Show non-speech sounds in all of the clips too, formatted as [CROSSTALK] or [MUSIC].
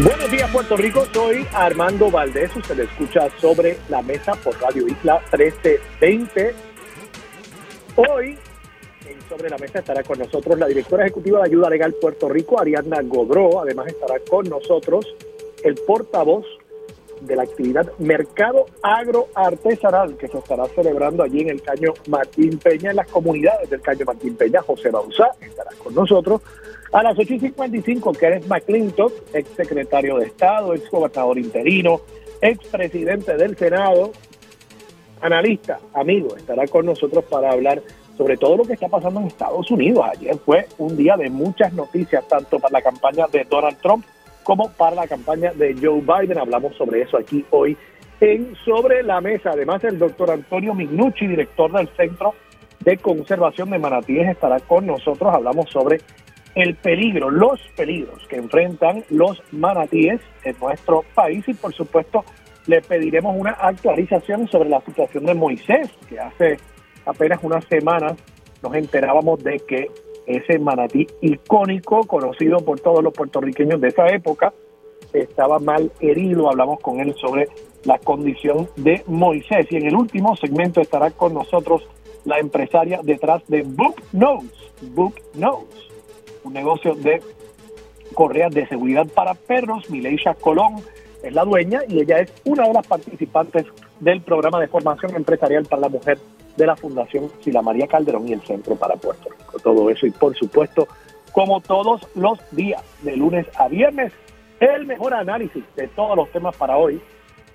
Buenos días Puerto Rico, soy Armando Valdés, usted le escucha sobre la mesa por Radio Isla 1320. Hoy en Sobre la Mesa estará con nosotros la directora ejecutiva de Ayuda Legal Puerto Rico, Ariadna Godró, además estará con nosotros el portavoz de la actividad Mercado Agroartesanal que se estará celebrando allí en el Caño Martín Peña, en las comunidades del Caño Martín Peña, José Bauzá estará con nosotros. A las 8 y 55, Kenneth McClintock, ex secretario de Estado, ex gobernador interino, ex presidente del Senado, analista, amigo, estará con nosotros para hablar sobre todo lo que está pasando en Estados Unidos. Ayer fue un día de muchas noticias, tanto para la campaña de Donald Trump como para la campaña de Joe Biden. Hablamos sobre eso aquí hoy en Sobre la Mesa. Además, el doctor Antonio Mignucci, director del Centro de Conservación de Manatíes, estará con nosotros. Hablamos sobre el peligro, los peligros que enfrentan los manatíes en nuestro país y por supuesto le pediremos una actualización sobre la situación de Moisés, que hace apenas unas semanas nos enterábamos de que ese manatí icónico, conocido por todos los puertorriqueños de esa época, estaba mal herido. Hablamos con él sobre la condición de Moisés. Y en el último segmento estará con nosotros la empresaria detrás de Book Nose. Book Nose un negocio de correas de seguridad para perros. Mileisha Colón es la dueña y ella es una de las participantes del programa de formación empresarial para la mujer de la Fundación Sila María Calderón y el Centro para Puerto Rico. Todo eso y por supuesto, como todos los días, de lunes a viernes, el mejor análisis de todos los temas para hoy,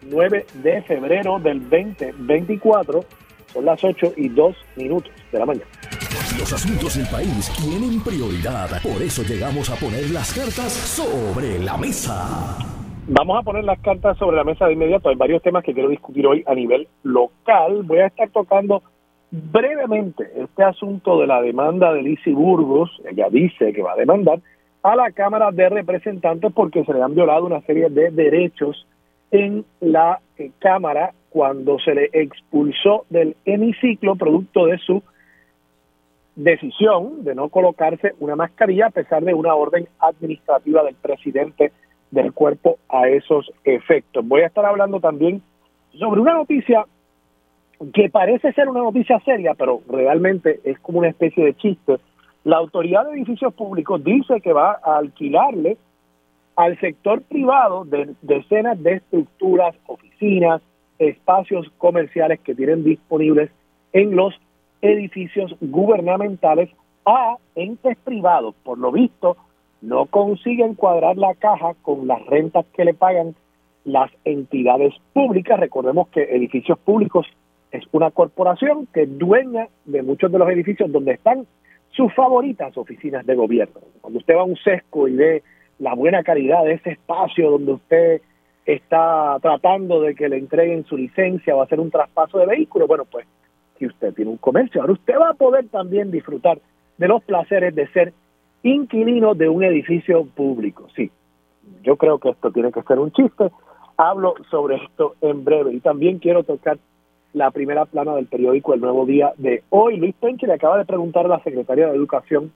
9 de febrero del 2024, son las 8 y 2 minutos de la mañana. Los asuntos del país tienen prioridad. Por eso llegamos a poner las cartas sobre la mesa. Vamos a poner las cartas sobre la mesa de inmediato. Hay varios temas que quiero discutir hoy a nivel local. Voy a estar tocando brevemente este asunto de la demanda de Lizzie Burgos. Ella dice que va a demandar a la Cámara de Representantes porque se le han violado una serie de derechos en la eh, Cámara cuando se le expulsó del hemiciclo producto de su decisión de no colocarse una mascarilla a pesar de una orden administrativa del presidente del cuerpo a esos efectos. Voy a estar hablando también sobre una noticia que parece ser una noticia seria, pero realmente es como una especie de chiste. La autoridad de edificios públicos dice que va a alquilarle al sector privado de decenas de estructuras, oficinas, espacios comerciales que tienen disponibles en los edificios gubernamentales a entes privados. Por lo visto, no consiguen cuadrar la caja con las rentas que le pagan las entidades públicas. Recordemos que edificios públicos es una corporación que es dueña de muchos de los edificios donde están sus favoritas oficinas de gobierno. Cuando usted va a un sesco y ve la buena calidad de ese espacio donde usted está tratando de que le entreguen su licencia o hacer un traspaso de vehículo, bueno, pues si usted tiene un comercio, ahora usted va a poder también disfrutar de los placeres de ser inquilino de un edificio público. Sí, yo creo que esto tiene que ser un chiste. Hablo sobre esto en breve y también quiero tocar la primera plana del periódico El Nuevo Día de hoy. Luis Penche le acaba de preguntar a la secretaria de Educación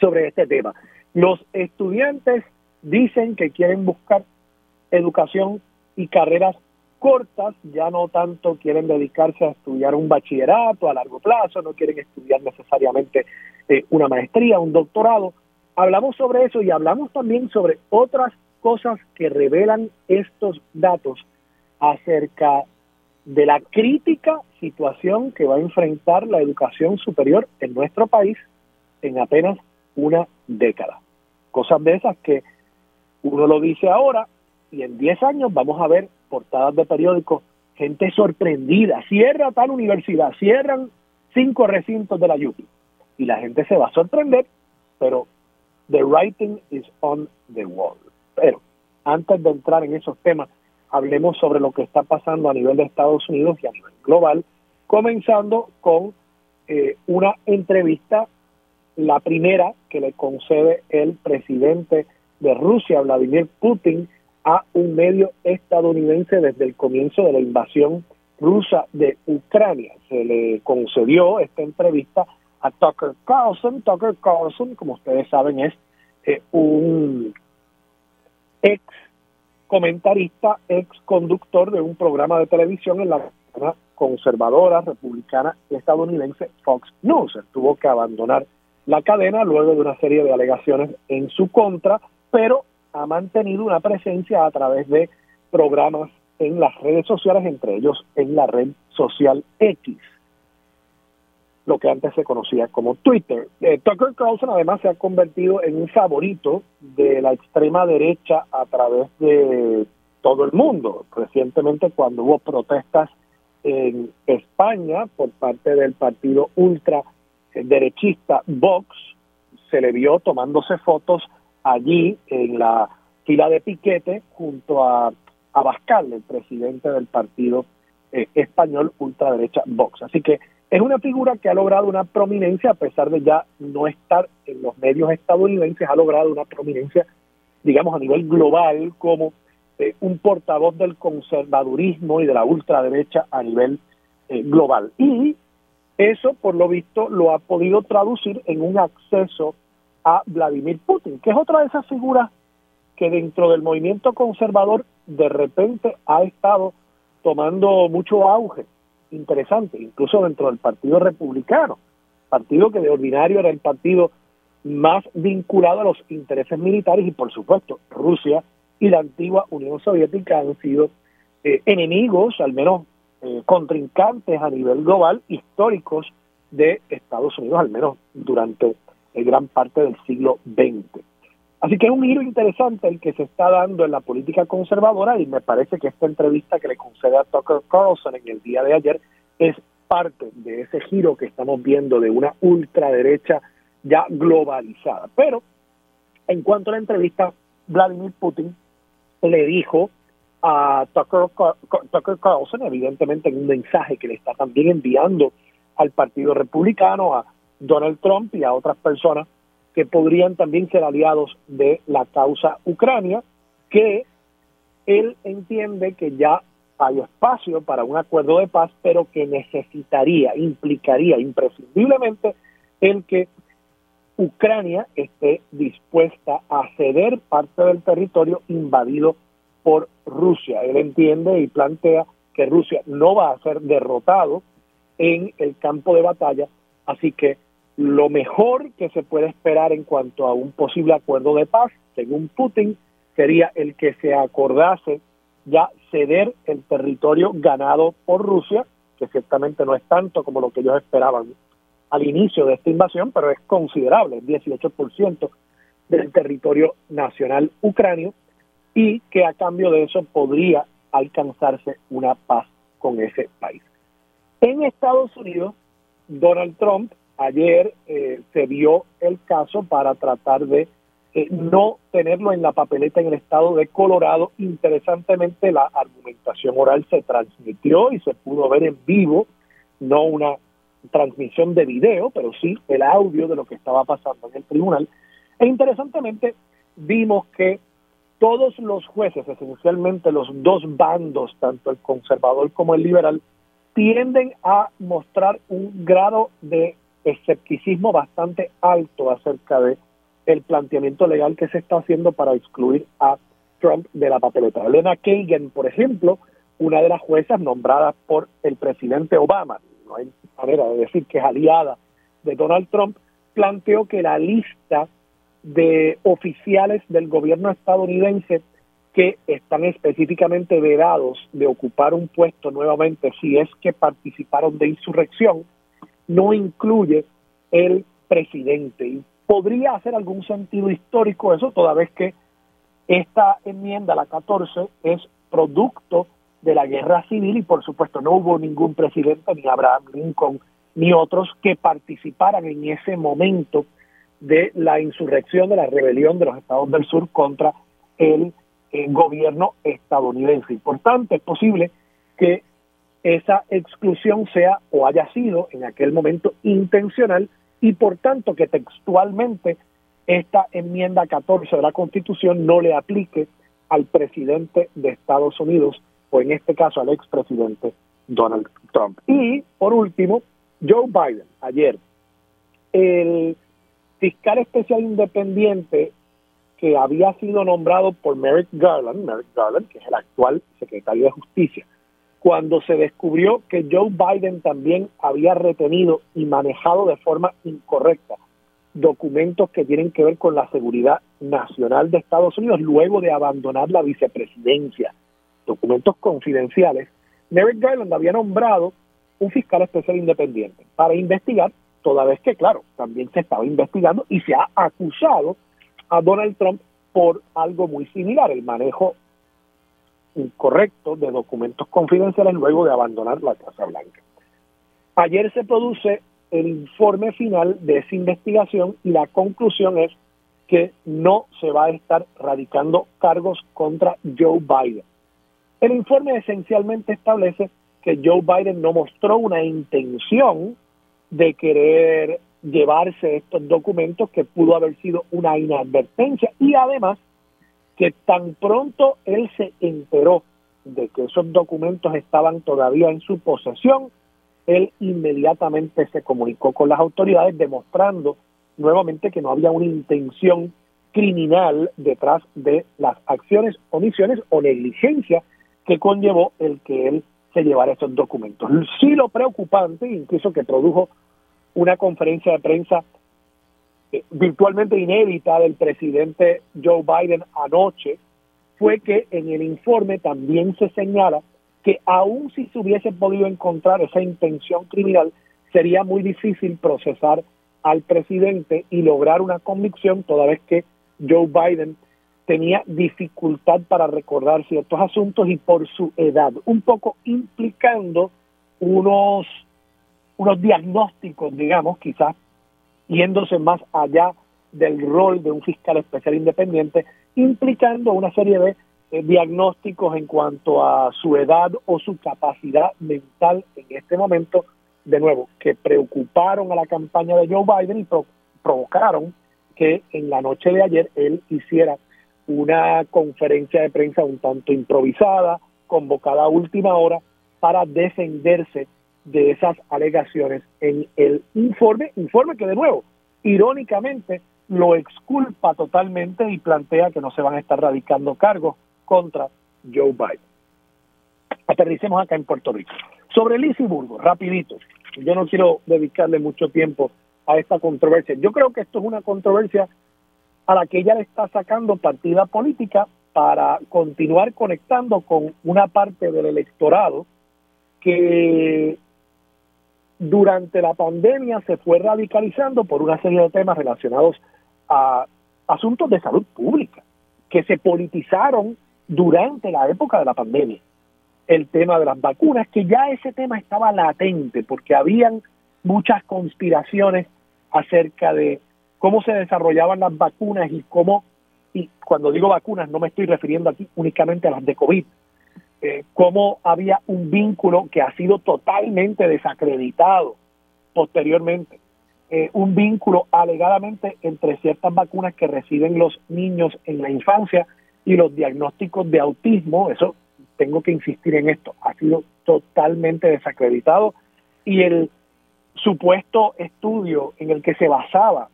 sobre este tema. Los estudiantes dicen que quieren buscar educación y carreras cortas, ya no tanto quieren dedicarse a estudiar un bachillerato a largo plazo, no quieren estudiar necesariamente eh, una maestría, un doctorado. Hablamos sobre eso y hablamos también sobre otras cosas que revelan estos datos acerca de la crítica situación que va a enfrentar la educación superior en nuestro país en apenas una década. Cosas de esas que uno lo dice ahora y en 10 años vamos a ver portadas de periódicos, gente sorprendida, cierra tal universidad, cierran cinco recintos de la UPI y la gente se va a sorprender, pero the writing is on the wall. Pero antes de entrar en esos temas, hablemos sobre lo que está pasando a nivel de Estados Unidos y a nivel global, comenzando con eh, una entrevista, la primera que le concede el presidente de Rusia, Vladimir Putin, a un medio estadounidense desde el comienzo de la invasión rusa de Ucrania. Se le concedió esta entrevista a Tucker Carlson. Tucker Carlson, como ustedes saben, es eh, un ex comentarista, ex conductor de un programa de televisión en la conservadora republicana estadounidense Fox News. tuvo que abandonar la cadena luego de una serie de alegaciones en su contra, pero ha mantenido una presencia a través de programas en las redes sociales, entre ellos en la red social X, lo que antes se conocía como Twitter. Eh, Tucker Carlson además se ha convertido en un favorito de la extrema derecha a través de todo el mundo. Recientemente cuando hubo protestas en España por parte del partido ultra derechista Vox, se le vio tomándose fotos allí en la fila de piquete junto a Abascal, el presidente del partido eh, español ultraderecha Vox. Así que es una figura que ha logrado una prominencia, a pesar de ya no estar en los medios estadounidenses, ha logrado una prominencia, digamos, a nivel global como eh, un portavoz del conservadurismo y de la ultraderecha a nivel eh, global. Y eso, por lo visto, lo ha podido traducir en un acceso a Vladimir Putin, que es otra de esas figuras que dentro del movimiento conservador de repente ha estado tomando mucho auge, interesante, incluso dentro del Partido Republicano, partido que de ordinario era el partido más vinculado a los intereses militares y por supuesto Rusia y la antigua Unión Soviética han sido eh, enemigos, al menos eh, contrincantes a nivel global, históricos de Estados Unidos, al menos durante gran parte del siglo XX. Así que es un giro interesante el que se está dando en la política conservadora y me parece que esta entrevista que le concede a Tucker Carlson en el día de ayer es parte de ese giro que estamos viendo de una ultraderecha ya globalizada. Pero en cuanto a la entrevista, Vladimir Putin le dijo a Tucker, Tucker Carlson, evidentemente en un mensaje que le está también enviando al Partido Republicano, a Donald Trump y a otras personas que podrían también ser aliados de la causa Ucrania, que él entiende que ya hay espacio para un acuerdo de paz, pero que necesitaría, implicaría imprescindiblemente el que Ucrania esté dispuesta a ceder parte del territorio invadido por Rusia. Él entiende y plantea que Rusia no va a ser derrotado en el campo de batalla, así que lo mejor que se puede esperar en cuanto a un posible acuerdo de paz, según Putin, sería el que se acordase ya ceder el territorio ganado por Rusia, que ciertamente no es tanto como lo que ellos esperaban al inicio de esta invasión, pero es considerable, el 18% del territorio nacional ucranio, y que a cambio de eso podría alcanzarse una paz con ese país. En Estados Unidos, Donald Trump ayer eh, se vio el caso para tratar de eh, no tenerlo en la papeleta en el estado de Colorado. Interesantemente, la argumentación oral se transmitió y se pudo ver en vivo, no una transmisión de video, pero sí el audio de lo que estaba pasando en el tribunal. E interesantemente, vimos que todos los jueces, esencialmente los dos bandos, tanto el conservador como el liberal, tienden a mostrar un grado de escepticismo bastante alto acerca de el planteamiento legal que se está haciendo para excluir a Trump de la papeleta. Elena Kagan, por ejemplo, una de las juezas nombradas por el presidente Obama, no hay manera de decir que es aliada de Donald Trump, planteó que la lista de oficiales del gobierno estadounidense que están específicamente vedados de ocupar un puesto nuevamente si es que participaron de insurrección, no incluye el presidente. Y podría hacer algún sentido histórico eso, toda vez que esta enmienda, la 14, es producto de la guerra civil y por supuesto no hubo ningún presidente, ni Abraham Lincoln, ni otros que participaran en ese momento de la insurrección, de la rebelión de los estados del sur contra el eh, gobierno estadounidense. Importante, es posible que esa exclusión sea o haya sido en aquel momento intencional y por tanto que textualmente esta enmienda 14 de la Constitución no le aplique al presidente de Estados Unidos o en este caso al expresidente Donald Trump. Y por último, Joe Biden, ayer, el fiscal especial independiente que había sido nombrado por Merrick Garland, Merrick Garland, que es el actual secretario de Justicia, cuando se descubrió que Joe Biden también había retenido y manejado de forma incorrecta documentos que tienen que ver con la seguridad nacional de Estados Unidos luego de abandonar la vicepresidencia, documentos confidenciales, Merrick Garland había nombrado un fiscal especial independiente para investigar, toda vez que, claro, también se estaba investigando y se ha acusado a Donald Trump por algo muy similar, el manejo incorrecto de documentos confidenciales luego de abandonar la Casa Blanca. Ayer se produce el informe final de esa investigación y la conclusión es que no se va a estar radicando cargos contra Joe Biden. El informe esencialmente establece que Joe Biden no mostró una intención de querer llevarse estos documentos que pudo haber sido una inadvertencia y además que tan pronto él se enteró de que esos documentos estaban todavía en su posesión, él inmediatamente se comunicó con las autoridades demostrando nuevamente que no había una intención criminal detrás de las acciones, omisiones o negligencia que conllevó el que él se llevara esos documentos. Sí lo preocupante, incluso que produjo una conferencia de prensa virtualmente inédita del presidente Joe Biden anoche fue que en el informe también se señala que aun si se hubiese podido encontrar esa intención criminal, sería muy difícil procesar al presidente y lograr una convicción toda vez que Joe Biden tenía dificultad para recordar ciertos asuntos y por su edad, un poco implicando unos, unos diagnósticos, digamos, quizás yéndose más allá del rol de un fiscal especial independiente, implicando una serie de eh, diagnósticos en cuanto a su edad o su capacidad mental en este momento, de nuevo, que preocuparon a la campaña de Joe Biden y provocaron que en la noche de ayer él hiciera una conferencia de prensa un tanto improvisada, convocada a última hora, para defenderse de esas alegaciones en el informe, informe que de nuevo, irónicamente, lo exculpa totalmente y plantea que no se van a estar radicando cargos contra Joe Biden. Aterricemos acá en Puerto Rico. Sobre Lizy Burgos, rapidito, yo no quiero dedicarle mucho tiempo a esta controversia. Yo creo que esto es una controversia a la que ella le está sacando partida política para continuar conectando con una parte del electorado que durante la pandemia se fue radicalizando por una serie de temas relacionados a asuntos de salud pública, que se politizaron durante la época de la pandemia. El tema de las vacunas, que ya ese tema estaba latente, porque habían muchas conspiraciones acerca de cómo se desarrollaban las vacunas y cómo, y cuando digo vacunas no me estoy refiriendo aquí únicamente a las de COVID, eh, cómo había un vínculo que ha sido totalmente desacreditado posteriormente, eh, un vínculo alegadamente entre ciertas vacunas que reciben los niños en la infancia y los diagnósticos de autismo, eso tengo que insistir en esto, ha sido totalmente desacreditado. Y el supuesto estudio en el que se basaba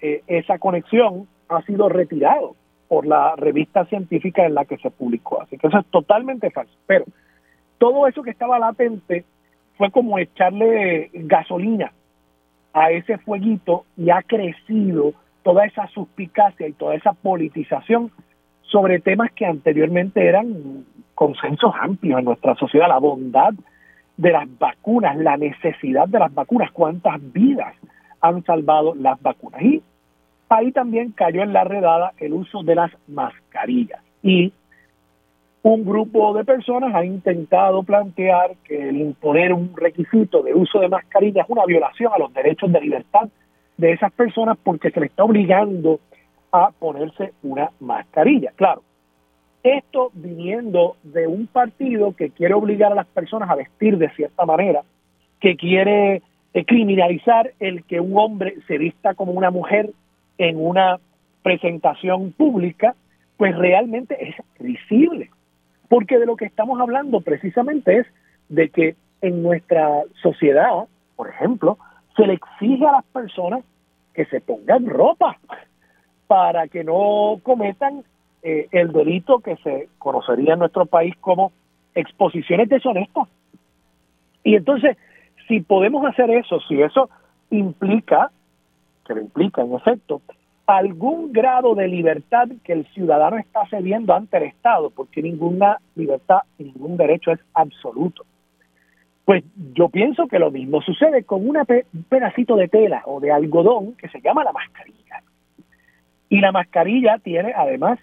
eh, esa conexión ha sido retirado por la revista científica en la que se publicó. Así que eso es totalmente falso. Pero todo eso que estaba latente fue como echarle gasolina a ese fueguito y ha crecido toda esa suspicacia y toda esa politización sobre temas que anteriormente eran consensos amplios en nuestra sociedad, la bondad de las vacunas, la necesidad de las vacunas, cuántas vidas han salvado las vacunas. Y ahí también cayó en la redada el uso de las mascarillas. Y un grupo de personas ha intentado plantear que el imponer un requisito de uso de mascarillas es una violación a los derechos de libertad de esas personas porque se le está obligando a ponerse una mascarilla. Claro, Esto viniendo de un partido que quiere obligar a las personas a vestir de cierta manera, que quiere eh, criminalizar el que un hombre se vista como una mujer en una presentación pública, pues realmente es visible. Porque de lo que estamos hablando precisamente es de que en nuestra sociedad, por ejemplo, se le exige a las personas que se pongan ropa para que no cometan eh, el delito que se conocería en nuestro país como exposiciones deshonestas. Y entonces, si podemos hacer eso, si eso implica, que lo implica en efecto, algún grado de libertad que el ciudadano está cediendo ante el Estado, porque ninguna libertad ningún derecho es absoluto. Pues yo pienso que lo mismo sucede con un pedacito de tela o de algodón que se llama la mascarilla. Y la mascarilla tiene además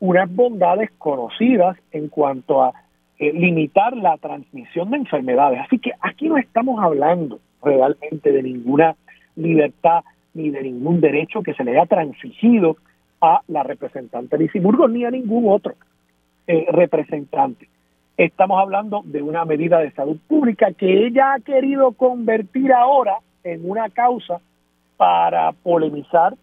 unas bondades conocidas en cuanto a eh, limitar la transmisión de enfermedades. Así que aquí no estamos hablando realmente de ninguna libertad ni de ningún derecho que se le haya transigido a la representante de Burgos ni a ningún otro eh, representante. Estamos hablando de una medida de salud pública que ella ha querido convertir ahora en una causa para polemizar,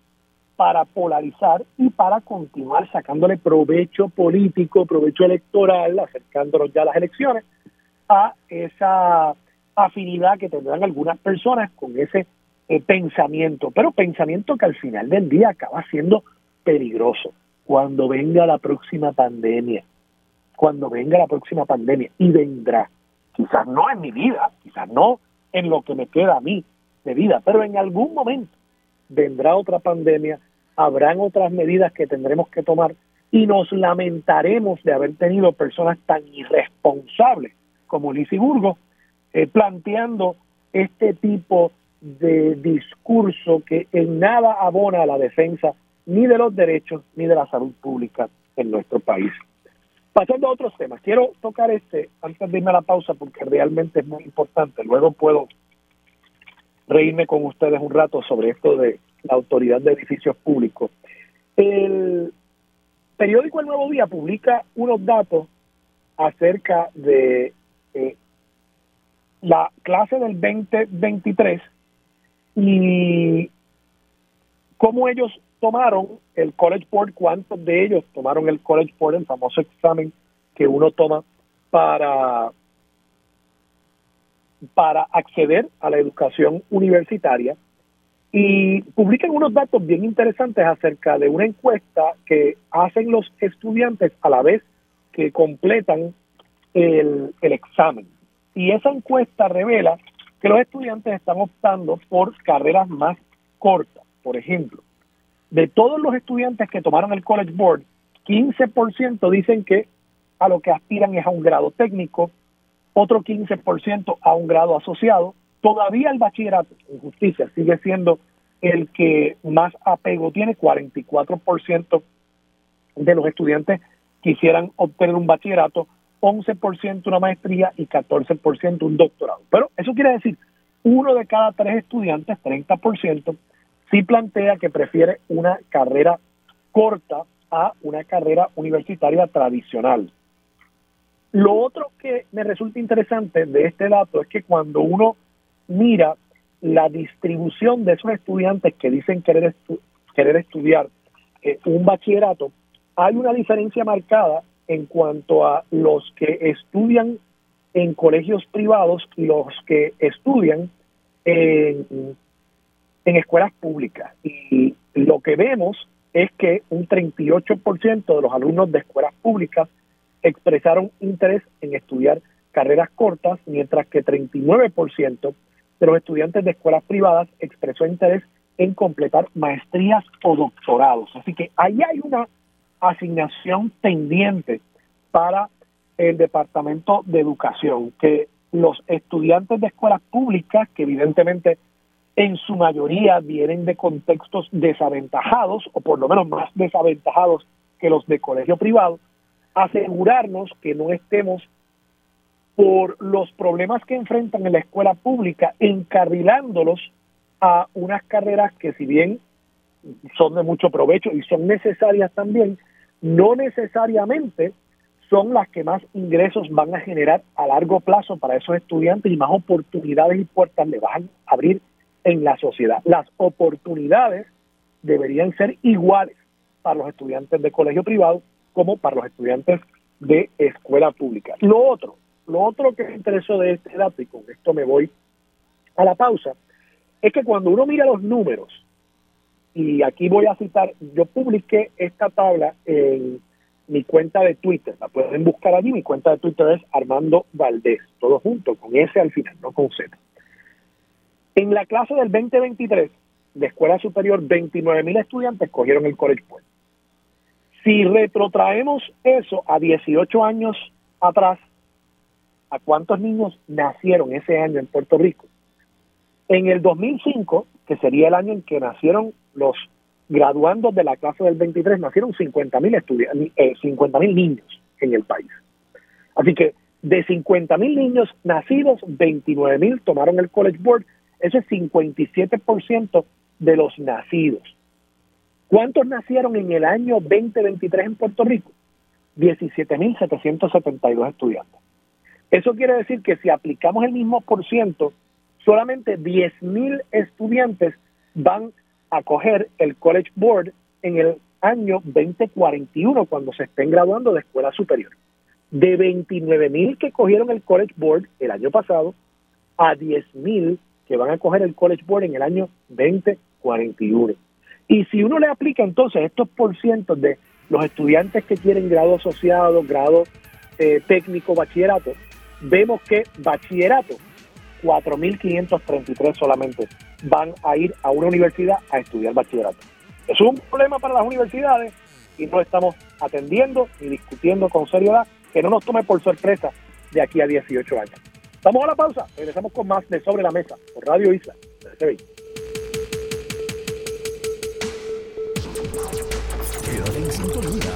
para polarizar y para continuar sacándole provecho político, provecho electoral, acercándonos ya a las elecciones, a esa afinidad que tendrán algunas personas con ese eh, pensamiento, pero pensamiento que al final del día acaba siendo peligroso. Cuando venga la próxima pandemia, cuando venga la próxima pandemia y vendrá, quizás no en mi vida, quizás no en lo que me queda a mí de vida, pero en algún momento vendrá otra pandemia, habrán otras medidas que tendremos que tomar y nos lamentaremos de haber tenido personas tan irresponsables como Lizy Burgos eh, planteando este tipo de discurso que en nada abona a la defensa ni de los derechos ni de la salud pública en nuestro país. Pasando a otros temas, quiero tocar este antes de irme a la pausa porque realmente es muy importante. Luego puedo reírme con ustedes un rato sobre esto de la autoridad de edificios públicos. El periódico El Nuevo Día publica unos datos acerca de eh, la clase del 2023 y cómo ellos tomaron el College Board, cuántos de ellos tomaron el College Board, el famoso examen que uno toma para, para acceder a la educación universitaria. Y publican unos datos bien interesantes acerca de una encuesta que hacen los estudiantes a la vez que completan el, el examen. Y esa encuesta revela que los estudiantes están optando por carreras más cortas. Por ejemplo, de todos los estudiantes que tomaron el College Board, 15% dicen que a lo que aspiran es a un grado técnico, otro 15% a un grado asociado. Todavía el bachillerato en justicia sigue siendo el que más apego tiene, 44% de los estudiantes quisieran obtener un bachillerato, 11% una maestría y 14% un doctorado. Pero eso quiere decir, uno de cada tres estudiantes, 30%, sí plantea que prefiere una carrera corta a una carrera universitaria tradicional. Lo otro que me resulta interesante de este dato es que cuando uno mira la distribución de esos estudiantes que dicen querer, querer estudiar eh, un bachillerato, hay una diferencia marcada en cuanto a los que estudian en colegios privados y los que estudian en, escuelas públicas. Y lo que vemos es que un 38% de los alumnos de escuelas públicas expresaron interés en estudiar carreras cortas, mientras que 39% de los estudiantes de escuelas privadas expresó interés en completar maestrías o doctorados. Así que ahí hay una asignación pendiente para el Departamento de Educación, que los estudiantes de escuelas públicas, que evidentemente en su mayoría vienen de contextos desaventajados, o por lo menos más desaventajados que los de colegio privado, asegurarnos que no estemos por los problemas que enfrentan en la escuela pública, encarrilándolos a unas carreras que si bien son de mucho provecho y son necesarias también, no necesariamente son las que más ingresos van a generar a largo plazo para esos estudiantes y más oportunidades y puertas le van a abrir en la sociedad. Las oportunidades deberían ser iguales para los estudiantes de colegio privado como para los estudiantes de escuela pública. Lo otro, lo otro que me interesó de este dato, y con esto me voy a la pausa, es que cuando uno mira los números, y aquí voy a citar, yo publiqué esta tabla en mi cuenta de Twitter, la pueden buscar allí, mi cuenta de Twitter es Armando Valdés, todo junto, con S al final, no con Z. En la clase del 2023 de escuela superior, 29 mil estudiantes cogieron el College Board. Si retrotraemos eso a 18 años atrás, ¿a cuántos niños nacieron ese año en Puerto Rico? En el 2005, que sería el año en que nacieron los graduandos de la clase del 23, nacieron 50 mil eh, 50 mil niños en el país. Así que de 50 mil niños nacidos, 29 mil tomaron el College Board ese es 57% de los nacidos. ¿Cuántos nacieron en el año 2023 en Puerto Rico? 17.772 estudiantes. Eso quiere decir que si aplicamos el mismo por ciento, solamente 10.000 estudiantes van a coger el College Board en el año 2041 cuando se estén graduando de escuela superior. De 29.000 que cogieron el College Board el año pasado a 10.000 que van a coger el College Board en el año 2041. Y si uno le aplica entonces estos porcientos de los estudiantes que quieren grado asociado, grado eh, técnico, bachillerato, vemos que bachillerato, 4.533 solamente van a ir a una universidad a estudiar bachillerato. Es un problema para las universidades y no estamos atendiendo ni discutiendo con seriedad que no nos tome por sorpresa de aquí a 18 años. Vamos a la pausa, regresamos con más de Sobre la Mesa por Radio Isla.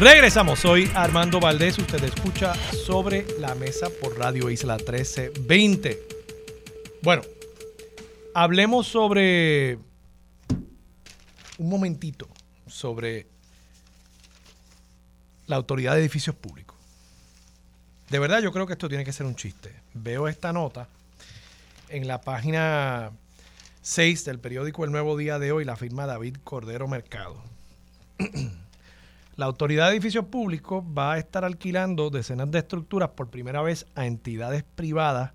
Regresamos, soy Armando Valdés, usted escucha sobre la mesa por Radio Isla 1320. Bueno, hablemos sobre un momentito sobre la autoridad de edificios públicos. De verdad yo creo que esto tiene que ser un chiste. Veo esta nota en la página 6 del periódico El Nuevo Día de hoy, la firma David Cordero Mercado. [CLEARS THROAT] La Autoridad de Edificios Públicos va a estar alquilando decenas de estructuras por primera vez a entidades privadas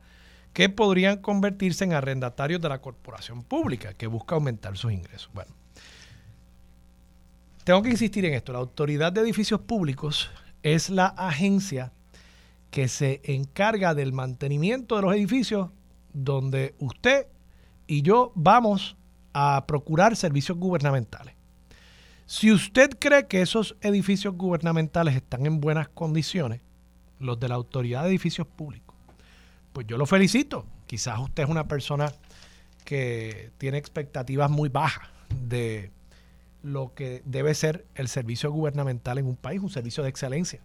que podrían convertirse en arrendatarios de la corporación pública que busca aumentar sus ingresos. Bueno, tengo que insistir en esto. La Autoridad de Edificios Públicos es la agencia que se encarga del mantenimiento de los edificios donde usted y yo vamos a procurar servicios gubernamentales. Si usted cree que esos edificios gubernamentales están en buenas condiciones, los de la Autoridad de Edificios Públicos, pues yo lo felicito. Quizás usted es una persona que tiene expectativas muy bajas de lo que debe ser el servicio gubernamental en un país, un servicio de excelencia.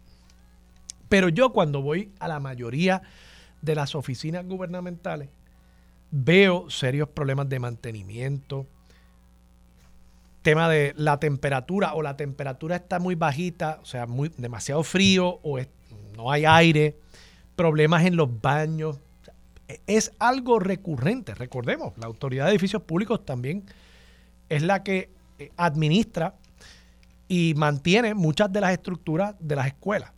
Pero yo cuando voy a la mayoría de las oficinas gubernamentales, veo serios problemas de mantenimiento, tema de la temperatura o la temperatura está muy bajita, o sea, muy, demasiado frío o no hay aire, problemas en los baños. Es algo recurrente, recordemos, la Autoridad de Edificios Públicos también es la que eh, administra y mantiene muchas de las estructuras de las escuelas.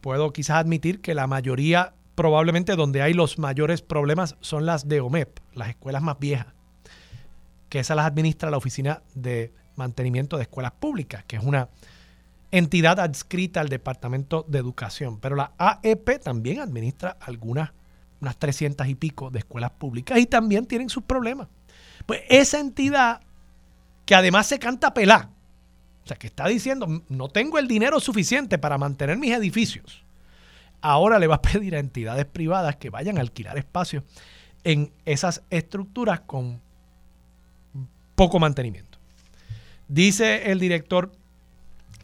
Puedo quizás admitir que la mayoría, probablemente donde hay los mayores problemas, son las de OMEP, las escuelas más viejas que esas las administra la Oficina de Mantenimiento de Escuelas Públicas, que es una entidad adscrita al Departamento de Educación. Pero la AEP también administra algunas, unas 300 y pico de escuelas públicas y también tienen sus problemas. Pues esa entidad, que además se canta pelá, O sea, que está diciendo, no tengo el dinero suficiente para mantener mis edificios. Ahora le va a pedir a entidades privadas que vayan a alquilar espacios en esas estructuras con poco mantenimiento. Dice el director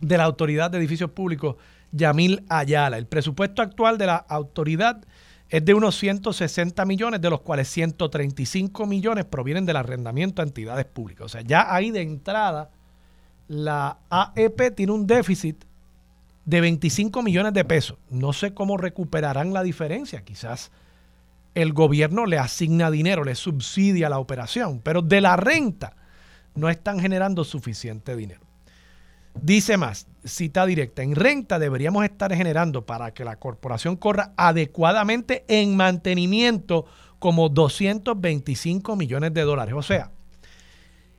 de la Autoridad de Edificios Públicos, Yamil Ayala, el presupuesto actual de la autoridad es de unos 160 millones, de los cuales 135 millones provienen del arrendamiento a entidades públicas. O sea, ya ahí de entrada, la AEP tiene un déficit de 25 millones de pesos. No sé cómo recuperarán la diferencia. Quizás el gobierno le asigna dinero, le subsidia la operación, pero de la renta no están generando suficiente dinero. Dice más, cita directa, en renta deberíamos estar generando para que la corporación corra adecuadamente en mantenimiento como 225 millones de dólares. O sea,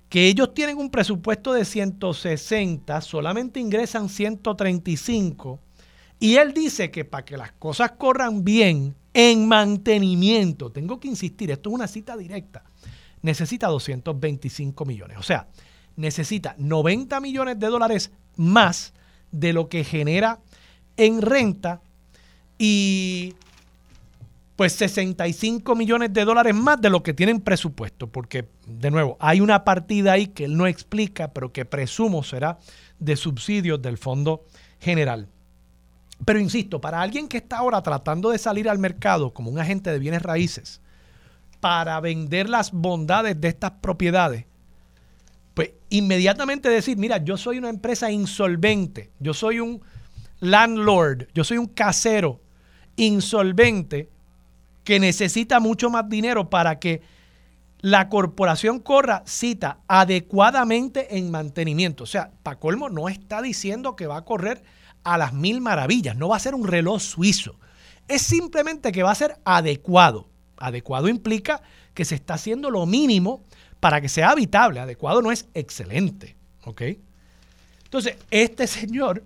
que ellos tienen un presupuesto de 160, solamente ingresan 135, y él dice que para que las cosas corran bien en mantenimiento, tengo que insistir, esto es una cita directa, necesita 225 millones. O sea, necesita 90 millones de dólares más de lo que genera en renta y pues 65 millones de dólares más de lo que tienen presupuesto, porque de nuevo hay una partida ahí que él no explica, pero que presumo será de subsidios del Fondo General. Pero insisto, para alguien que está ahora tratando de salir al mercado como un agente de bienes raíces, para vender las bondades de estas propiedades, pues inmediatamente decir, mira, yo soy una empresa insolvente, yo soy un landlord, yo soy un casero insolvente que necesita mucho más dinero para que la corporación corra, cita, adecuadamente en mantenimiento. O sea, para colmo no está diciendo que va a correr a las mil maravillas, no va a ser un reloj suizo. Es simplemente que va a ser adecuado. Adecuado implica que se está haciendo lo mínimo para que sea habitable, adecuado no es excelente. ¿Ok? Entonces, este señor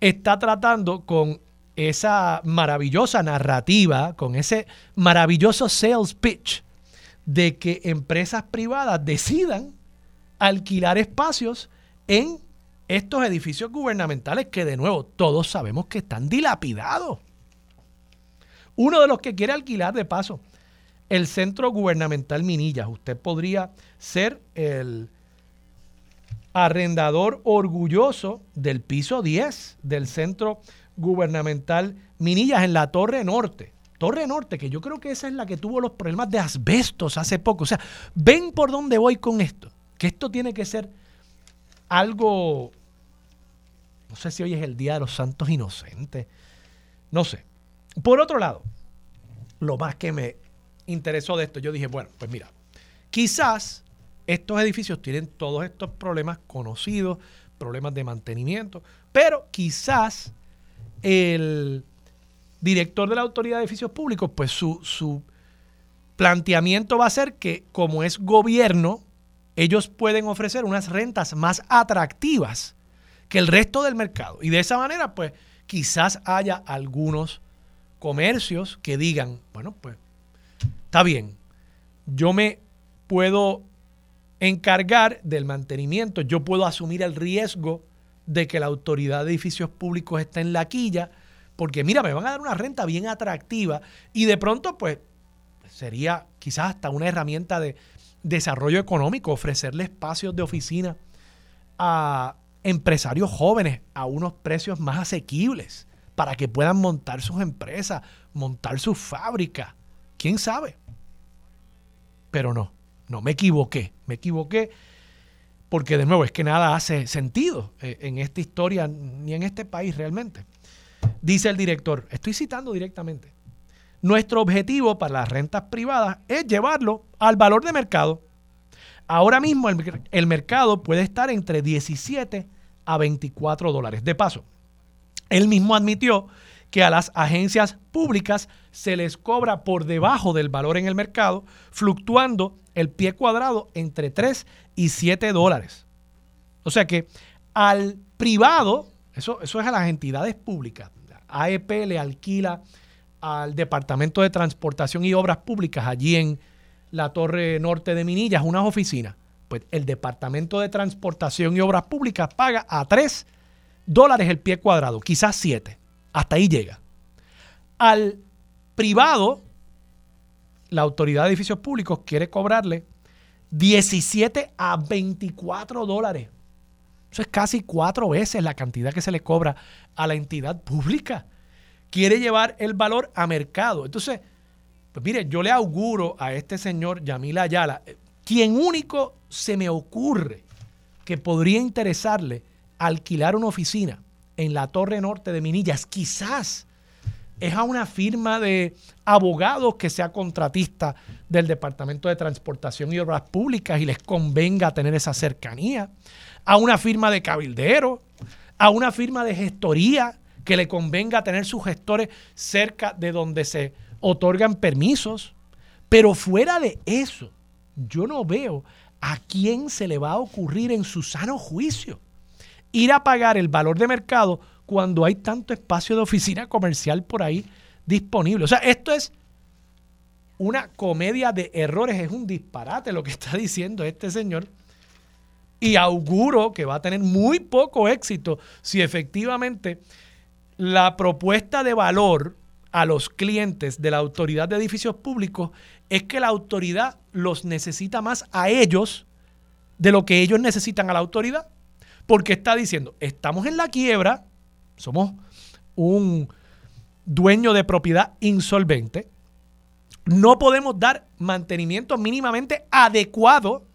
está tratando con esa maravillosa narrativa, con ese maravilloso sales pitch de que empresas privadas decidan alquilar espacios en estos edificios gubernamentales que de nuevo todos sabemos que están dilapidados. Uno de los que quiere alquilar de paso el Centro Gubernamental Minillas. Usted podría ser el arrendador orgulloso del piso 10 del Centro Gubernamental Minillas en la Torre Norte. Torre Norte, que yo creo que esa es la que tuvo los problemas de asbestos hace poco. O sea, ven por dónde voy con esto. Que esto tiene que ser algo, no sé si hoy es el Día de los Santos Inocentes, no sé. Por otro lado, lo más que me interesó de esto, yo dije, bueno, pues mira, quizás estos edificios tienen todos estos problemas conocidos, problemas de mantenimiento, pero quizás el director de la Autoridad de Edificios Públicos, pues su, su planteamiento va a ser que como es gobierno, ellos pueden ofrecer unas rentas más atractivas que el resto del mercado. Y de esa manera, pues quizás haya algunos comercios que digan, bueno, pues Está bien, yo me puedo encargar del mantenimiento, yo puedo asumir el riesgo de que la autoridad de edificios públicos esté en la quilla, porque mira, me van a dar una renta bien atractiva y de pronto pues sería quizás hasta una herramienta de desarrollo económico, ofrecerle espacios de oficina a empresarios jóvenes a unos precios más asequibles para que puedan montar sus empresas, montar sus fábricas. ¿Quién sabe? Pero no, no, me equivoqué, me equivoqué porque de nuevo es que nada hace sentido eh, en esta historia ni en este país realmente. Dice el director, estoy citando directamente, nuestro objetivo para las rentas privadas es llevarlo al valor de mercado. Ahora mismo el, el mercado puede estar entre 17 a 24 dólares. De paso, él mismo admitió que a las agencias públicas se les cobra por debajo del valor en el mercado, fluctuando el pie cuadrado entre 3 y 7 dólares. O sea que al privado, eso, eso es a las entidades públicas, AEP le alquila al Departamento de Transportación y Obras Públicas allí en la Torre Norte de Minillas unas oficinas Pues el Departamento de Transportación y Obras Públicas paga a 3 dólares el pie cuadrado, quizás 7. Hasta ahí llega. Al privado, la Autoridad de Edificios Públicos quiere cobrarle 17 a 24 dólares. Eso es casi cuatro veces la cantidad que se le cobra a la entidad pública. Quiere llevar el valor a mercado. Entonces, pues mire, yo le auguro a este señor Yamil Ayala, eh, quien único se me ocurre que podría interesarle alquilar una oficina en la Torre Norte de Minillas, quizás es a una firma de abogados que sea contratista del Departamento de Transportación y Obras Públicas y les convenga tener esa cercanía, a una firma de cabildero, a una firma de gestoría que le convenga tener sus gestores cerca de donde se otorgan permisos. Pero fuera de eso, yo no veo a quién se le va a ocurrir en su sano juicio ir a pagar el valor de mercado cuando hay tanto espacio de oficina comercial por ahí disponible. O sea, esto es una comedia de errores, es un disparate lo que está diciendo este señor. Y auguro que va a tener muy poco éxito si efectivamente la propuesta de valor a los clientes de la autoridad de edificios públicos es que la autoridad los necesita más a ellos de lo que ellos necesitan a la autoridad. Porque está diciendo, estamos en la quiebra, somos un dueño de propiedad insolvente, no podemos dar mantenimiento mínimamente adecuado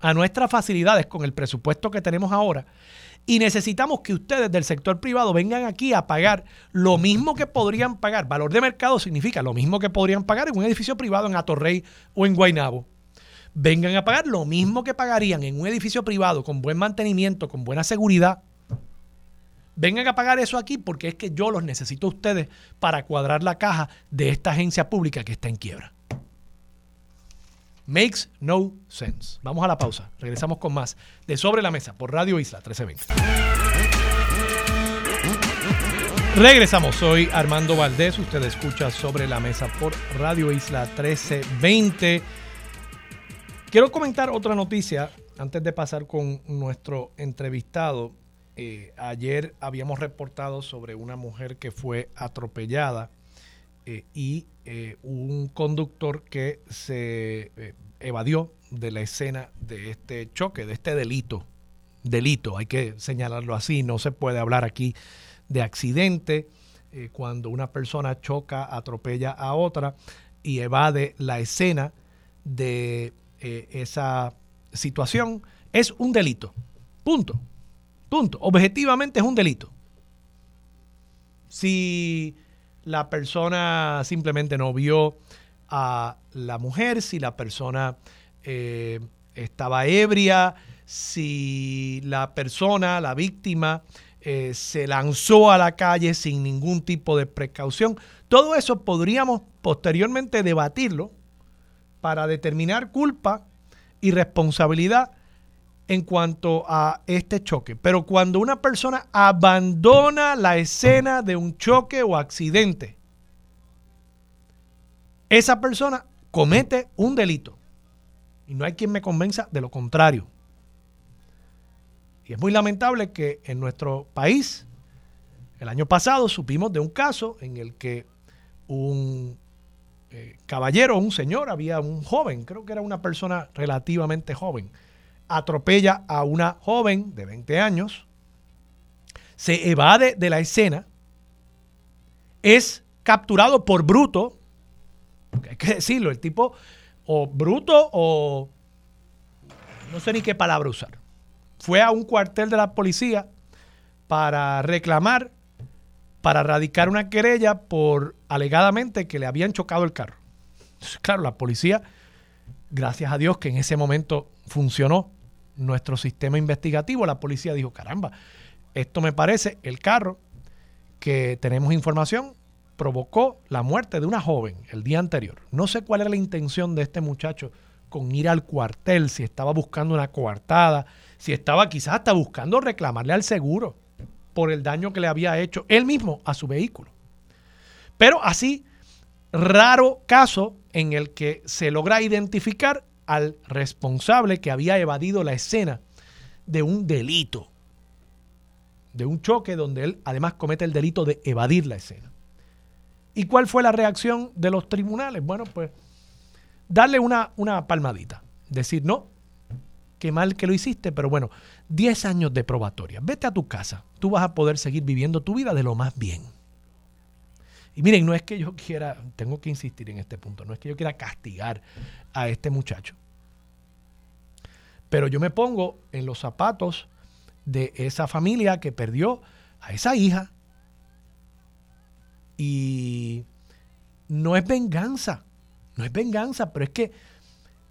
a nuestras facilidades con el presupuesto que tenemos ahora. Y necesitamos que ustedes del sector privado vengan aquí a pagar lo mismo que podrían pagar. Valor de mercado significa lo mismo que podrían pagar en un edificio privado en Atorrey o en Guaynabo vengan a pagar lo mismo que pagarían en un edificio privado con buen mantenimiento, con buena seguridad. Vengan a pagar eso aquí porque es que yo los necesito a ustedes para cuadrar la caja de esta agencia pública que está en quiebra. Makes no sense. Vamos a la pausa. Regresamos con más de Sobre la Mesa por Radio Isla 1320. Regresamos, soy Armando Valdés, usted escucha Sobre la Mesa por Radio Isla 1320. Quiero comentar otra noticia antes de pasar con nuestro entrevistado. Eh, ayer habíamos reportado sobre una mujer que fue atropellada eh, y eh, un conductor que se evadió de la escena de este choque, de este delito. Delito, hay que señalarlo así, no se puede hablar aquí de accidente cuando una persona choca, atropella a otra y evade la escena de eh, esa situación es un delito. Punto. Punto. Objetivamente es un delito. Si la persona simplemente no vio a la mujer, si la persona eh, estaba ebria, si la persona, la víctima, eh, se lanzó a la calle sin ningún tipo de precaución. Todo eso podríamos posteriormente debatirlo para determinar culpa y responsabilidad en cuanto a este choque. Pero cuando una persona abandona la escena de un choque o accidente, esa persona comete un delito. Y no hay quien me convenza de lo contrario. Y es muy lamentable que en nuestro país, el año pasado supimos de un caso en el que un eh, caballero, un señor, había un joven, creo que era una persona relativamente joven, atropella a una joven de 20 años, se evade de la escena, es capturado por bruto, hay que decirlo, el tipo o bruto o no sé ni qué palabra usar. Fue a un cuartel de la policía para reclamar para radicar una querella por alegadamente que le habían chocado el carro. claro, la policía, gracias a Dios que en ese momento funcionó nuestro sistema investigativo, la policía dijo, caramba, esto me parece el carro que tenemos información provocó la muerte de una joven el día anterior. No sé cuál era la intención de este muchacho con ir al cuartel, si estaba buscando una coartada, si estaba quizás hasta buscando reclamarle al seguro por el daño que le había hecho él mismo a su vehículo. Pero así, raro caso en el que se logra identificar al responsable que había evadido la escena de un delito, de un choque donde él además comete el delito de evadir la escena. ¿Y cuál fue la reacción de los tribunales? Bueno, pues darle una, una palmadita, decir, no, qué mal que lo hiciste, pero bueno, 10 años de probatoria, vete a tu casa, tú vas a poder seguir viviendo tu vida de lo más bien. Y miren, no es que yo quiera, tengo que insistir en este punto, no es que yo quiera castigar a este muchacho. Pero yo me pongo en los zapatos de esa familia que perdió a esa hija. Y no es venganza, no es venganza, pero es que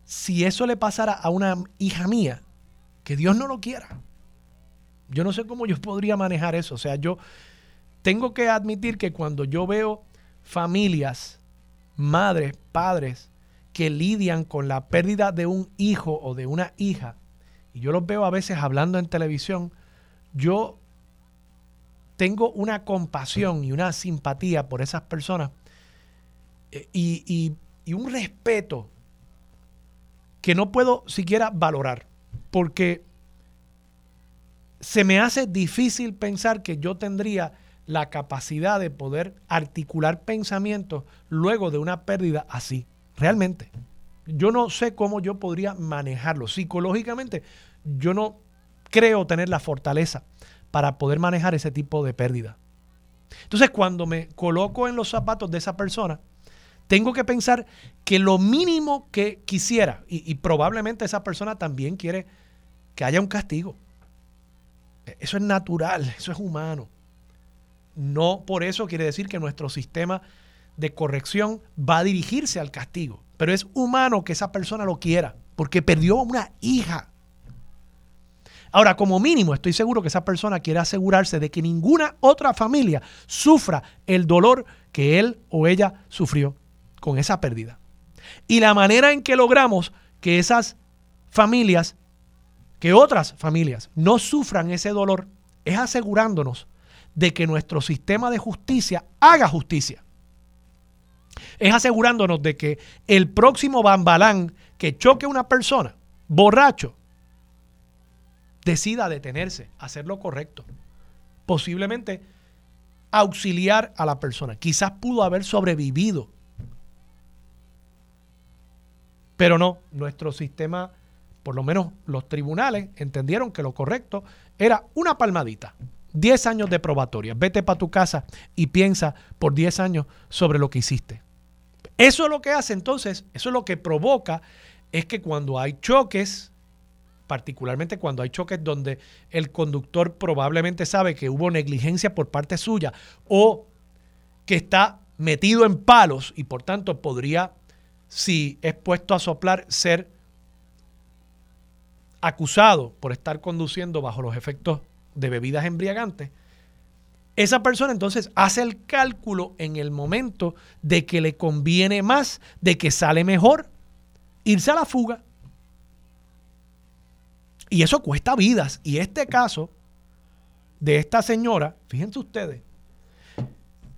si eso le pasara a una hija mía, que Dios no lo quiera, yo no sé cómo yo podría manejar eso. O sea, yo tengo que admitir que cuando yo veo familias, madres, padres, que lidian con la pérdida de un hijo o de una hija, y yo los veo a veces hablando en televisión, yo tengo una compasión y una simpatía por esas personas eh, y, y un respeto que no puedo siquiera valorar, porque se me hace difícil pensar que yo tendría la capacidad de poder articular pensamientos luego de una pérdida así. Realmente. Yo no sé cómo yo podría manejarlo. Psicológicamente, yo no creo tener la fortaleza para poder manejar ese tipo de pérdida. Entonces, cuando me coloco en los zapatos de esa persona, tengo que pensar que lo mínimo que quisiera, y, probablemente esa persona también quiere que haya un castigo. Eso es natural, eso es humano. No por eso quiere decir que nuestro sistema de corrección va a dirigirse al castigo. Pero es humano que esa persona lo quiera, porque perdió una hija. Ahora, como mínimo, estoy seguro que esa persona quiere asegurarse de que ninguna otra familia sufra el dolor que él o ella sufrió con esa pérdida. Y la manera en que logramos que esas familias, que otras familias no sufran ese dolor, es asegurándonos de que nuestro sistema de justicia haga justicia. Es asegurándonos de que el próximo bambalán que choque a una persona, borracho, decida detenerse, hacer lo correcto. Posiblemente auxiliar a la persona. Quizás pudo haber sobrevivido. Pero no, nuestro sistema, por lo menos los tribunales, entendieron que lo correcto era una palmadita. 10 años de probatoria. Vete para tu casa y piensa por 10 años sobre lo que hiciste. Eso es lo que hace entonces, eso es lo que provoca, es que cuando hay choques, particularmente cuando hay choques donde el conductor probablemente sabe que hubo negligencia por parte suya o que está metido en palos y por tanto podría, si es puesto a soplar, ser acusado por estar conduciendo bajo los efectos de bebidas embriagantes, esa persona entonces hace el cálculo en el momento de que le conviene más, de que sale mejor, irse a la fuga. Y eso cuesta vidas. Y este caso de esta señora, fíjense ustedes,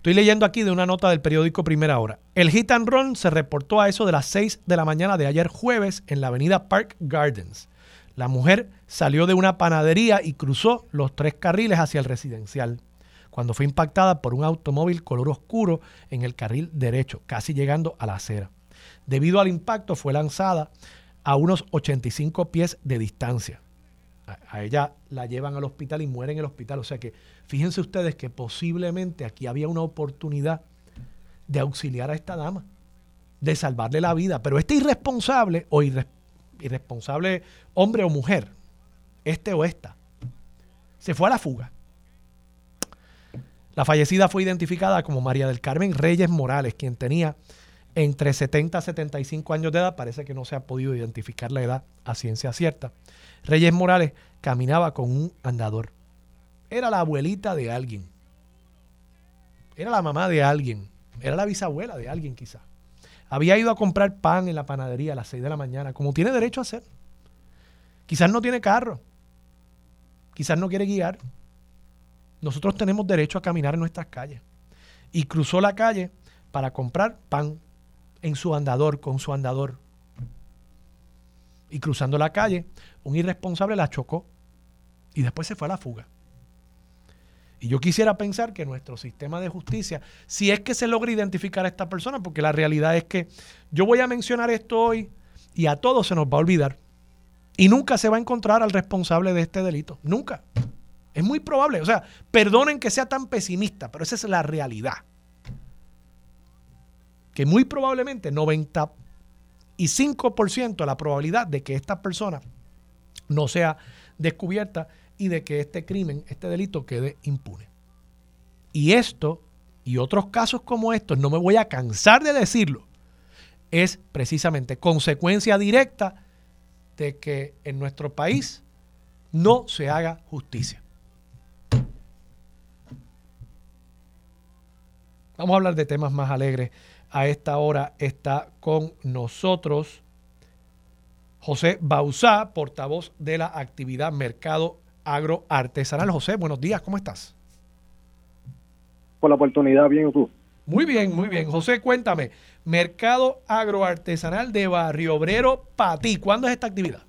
estoy leyendo aquí de una nota del periódico Primera Hora. El hit and run se reportó a eso de las 6 de la mañana de ayer jueves en la avenida Park Gardens. La mujer salió de una panadería y cruzó los tres carriles hacia el residencial, cuando fue impactada por un automóvil color oscuro en el carril derecho, casi llegando a la acera. Debido al impacto fue lanzada a unos 85 pies de distancia. A, ella la llevan al hospital y muere en el hospital. O sea que fíjense ustedes que posiblemente aquí había una oportunidad de auxiliar a esta dama, de salvarle la vida. Pero este irresponsable o irresponsable irresponsable hombre o mujer, este o esta, se fue a la fuga. La fallecida fue identificada como María del Carmen Reyes Morales, quien tenía entre 70 y 75 años de edad. Parece que no se ha podido identificar la edad a ciencia cierta. Reyes Morales caminaba con un andador. Era la abuelita de alguien. Era la mamá de alguien. Era la bisabuela de alguien quizá. Había ido a comprar pan en la panadería a las 6 de la mañana, como tiene derecho a hacer. Quizás no tiene carro. Quizás no quiere guiar. Nosotros tenemos derecho a caminar en nuestras calles. Y cruzó la calle para comprar pan en su andador, con su andador. y cruzando la calle, un irresponsable la chocó y después se fue a la fuga. Y yo quisiera pensar que nuestro sistema de justicia, si es que se logra identificar a esta persona, porque la realidad es que yo voy a mencionar esto hoy y a todos se nos va a olvidar. Y nunca se va a encontrar al responsable de este delito. Nunca. Es muy probable. O sea, perdonen que sea tan pesimista, pero esa es la realidad. Que muy probablemente 95% la probabilidad de que esta persona no sea descubierta y de que este crimen, este delito quede impune. Y esto y otros casos como estos, no me voy a cansar de decirlo, es precisamente consecuencia directa de que en nuestro país no se haga justicia. Vamos a hablar de temas más alegres. A esta hora está con nosotros José Bausá, portavoz de la actividad Mercado agroartesanal. José, buenos días, ¿cómo estás? Por la oportunidad, bien, tú? Muy bien, muy bien. José, cuéntame, Mercado Agroartesanal de Barrio Obrero Patí, ¿cuándo es esta actividad?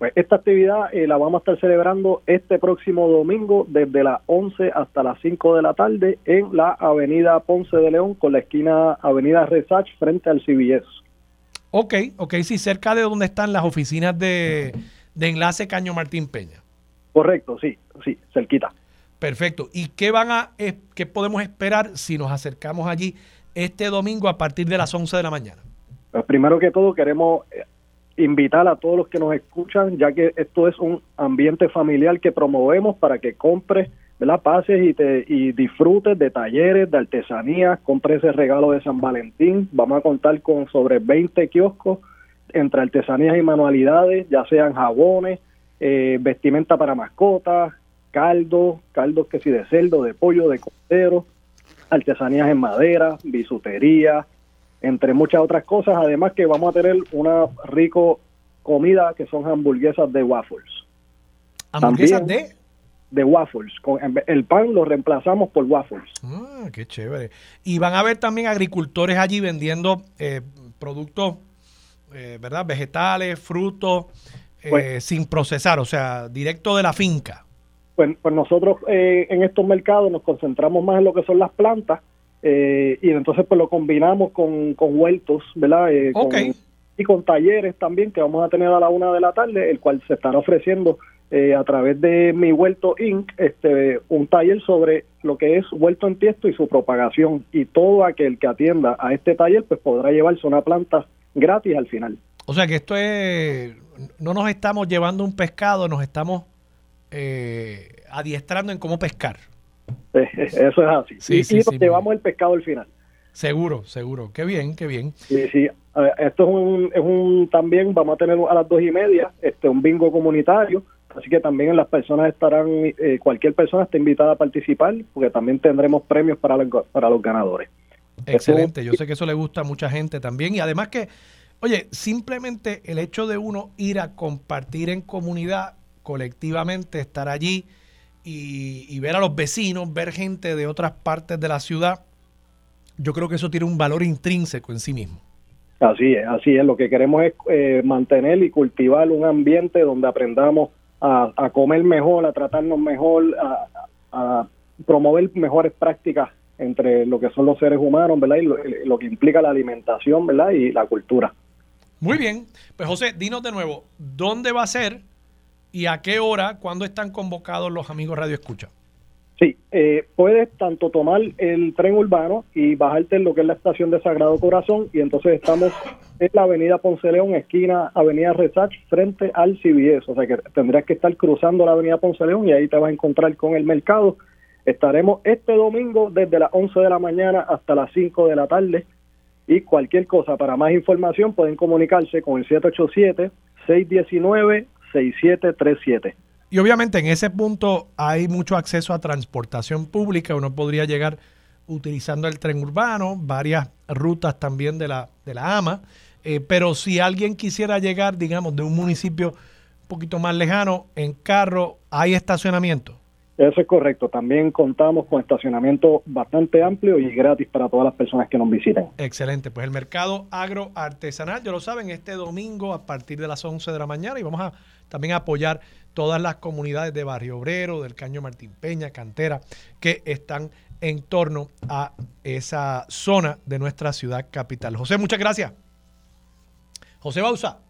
Pues esta actividad eh, la vamos a estar celebrando este próximo domingo desde las 11 hasta las 5 de la tarde en la avenida Ponce de León con la esquina avenida Resach frente al CBS. Ok, ok, sí, cerca de donde están las oficinas de, de Enlace Caño Martín Peña. Correcto, sí, sí, cerquita. Perfecto. ¿Y qué van a eh, qué podemos esperar si nos acercamos allí este domingo a partir de las 11 de la mañana? Pues primero que todo queremos eh, invitar a todos los que nos escuchan, ya que esto es un ambiente familiar que promovemos para que compres, ¿verdad? Pases y, te, y disfrutes de talleres, de artesanías, compres ese regalo de San Valentín. Vamos a contar con sobre 20 kioscos entre artesanías y manualidades, ya sean jabones, eh, vestimenta para mascotas, caldo, caldos que si de cerdo, de pollo, de cordero, artesanías en madera, bisutería, entre muchas otras cosas. Además que vamos a tener una rico comida que son hamburguesas de waffles. ¿Hamburguesas de? De waffles. Con, el pan lo reemplazamos por waffles. Ah, qué chévere. Y van a haber también agricultores allí vendiendo eh, productos, eh, ¿verdad? Vegetales, frutos, pues eh, sin procesar, o sea, directo de la finca. Pues, pues nosotros eh, en estos mercados nos concentramos más en lo que son las plantas eh, y entonces pues lo combinamos con, con huertos, ¿verdad? y con talleres también que vamos a tener a la una de la tarde, el cual se estará ofreciendo a través de mi huerto Inc. este un taller sobre lo que es huerto en tiesto y su propagación y todo aquel que atienda a este taller pues podrá llevarse una planta gratis al final. O sea que esto es no nos estamos llevando un pescado, nos estamos eh, adiestrando en cómo pescar. Eso es así. Sí, y, nos llevamos el pescado al final. Seguro, seguro. Qué bien, qué bien. Sí, sí. Esto es un, es un también, vamos a tener a las dos y media este un bingo comunitario. Así que también las personas estarán, eh, cualquier persona está invitada a participar, porque también tendremos premios para los, para los ganadores. Excelente, yo sé que eso le gusta a mucha gente también. Y además que Oye, simplemente el hecho de uno ir a compartir en comunidad, colectivamente, estar allí y, ver a los vecinos, ver gente de otras partes de la ciudad, yo creo que eso tiene un valor intrínseco en sí mismo. Así es, así es. Lo que queremos es eh, mantener y cultivar un ambiente donde aprendamos a, comer mejor, a tratarnos mejor, a, a, promover mejores prácticas entre lo que son los seres humanos, ¿verdad? Y lo, lo, que implica la alimentación, ¿verdad? Y la cultura. Muy bien. Pues José, dinos de nuevo, ¿dónde va a ser y a qué hora, cuándo están convocados los amigos Radio Escucha? Sí, eh, puedes tanto tomar el tren urbano y bajarte en lo que es la estación de Sagrado Corazón y entonces estamos en la avenida Ponce León, esquina avenida Resach, frente al CBS. O sea que tendrías que estar cruzando la avenida Ponce León y ahí te vas a encontrar con el mercado. Estaremos este domingo desde las 11 de la mañana hasta las 5 de la tarde y cualquier cosa, para más información pueden comunicarse con el 787-619-6737. Y obviamente en ese punto hay mucho acceso a transportación pública, uno podría llegar utilizando el tren urbano, varias rutas también de la, de la AMA, eh, pero si alguien quisiera llegar, digamos, de un municipio un poquito más lejano, en carro, ¿hay estacionamiento? Eso es correcto. También contamos con estacionamiento bastante amplio y gratis para todas las personas que nos visiten. Excelente. Pues el mercado agroartesanal, ya lo saben, este domingo a partir de las 11 de la mañana y vamos a también apoyar todas las comunidades de Barrio Obrero, del Caño Martín Peña, Cantera, que están en torno a esa zona de nuestra ciudad capital. José, muchas gracias. José Bausa,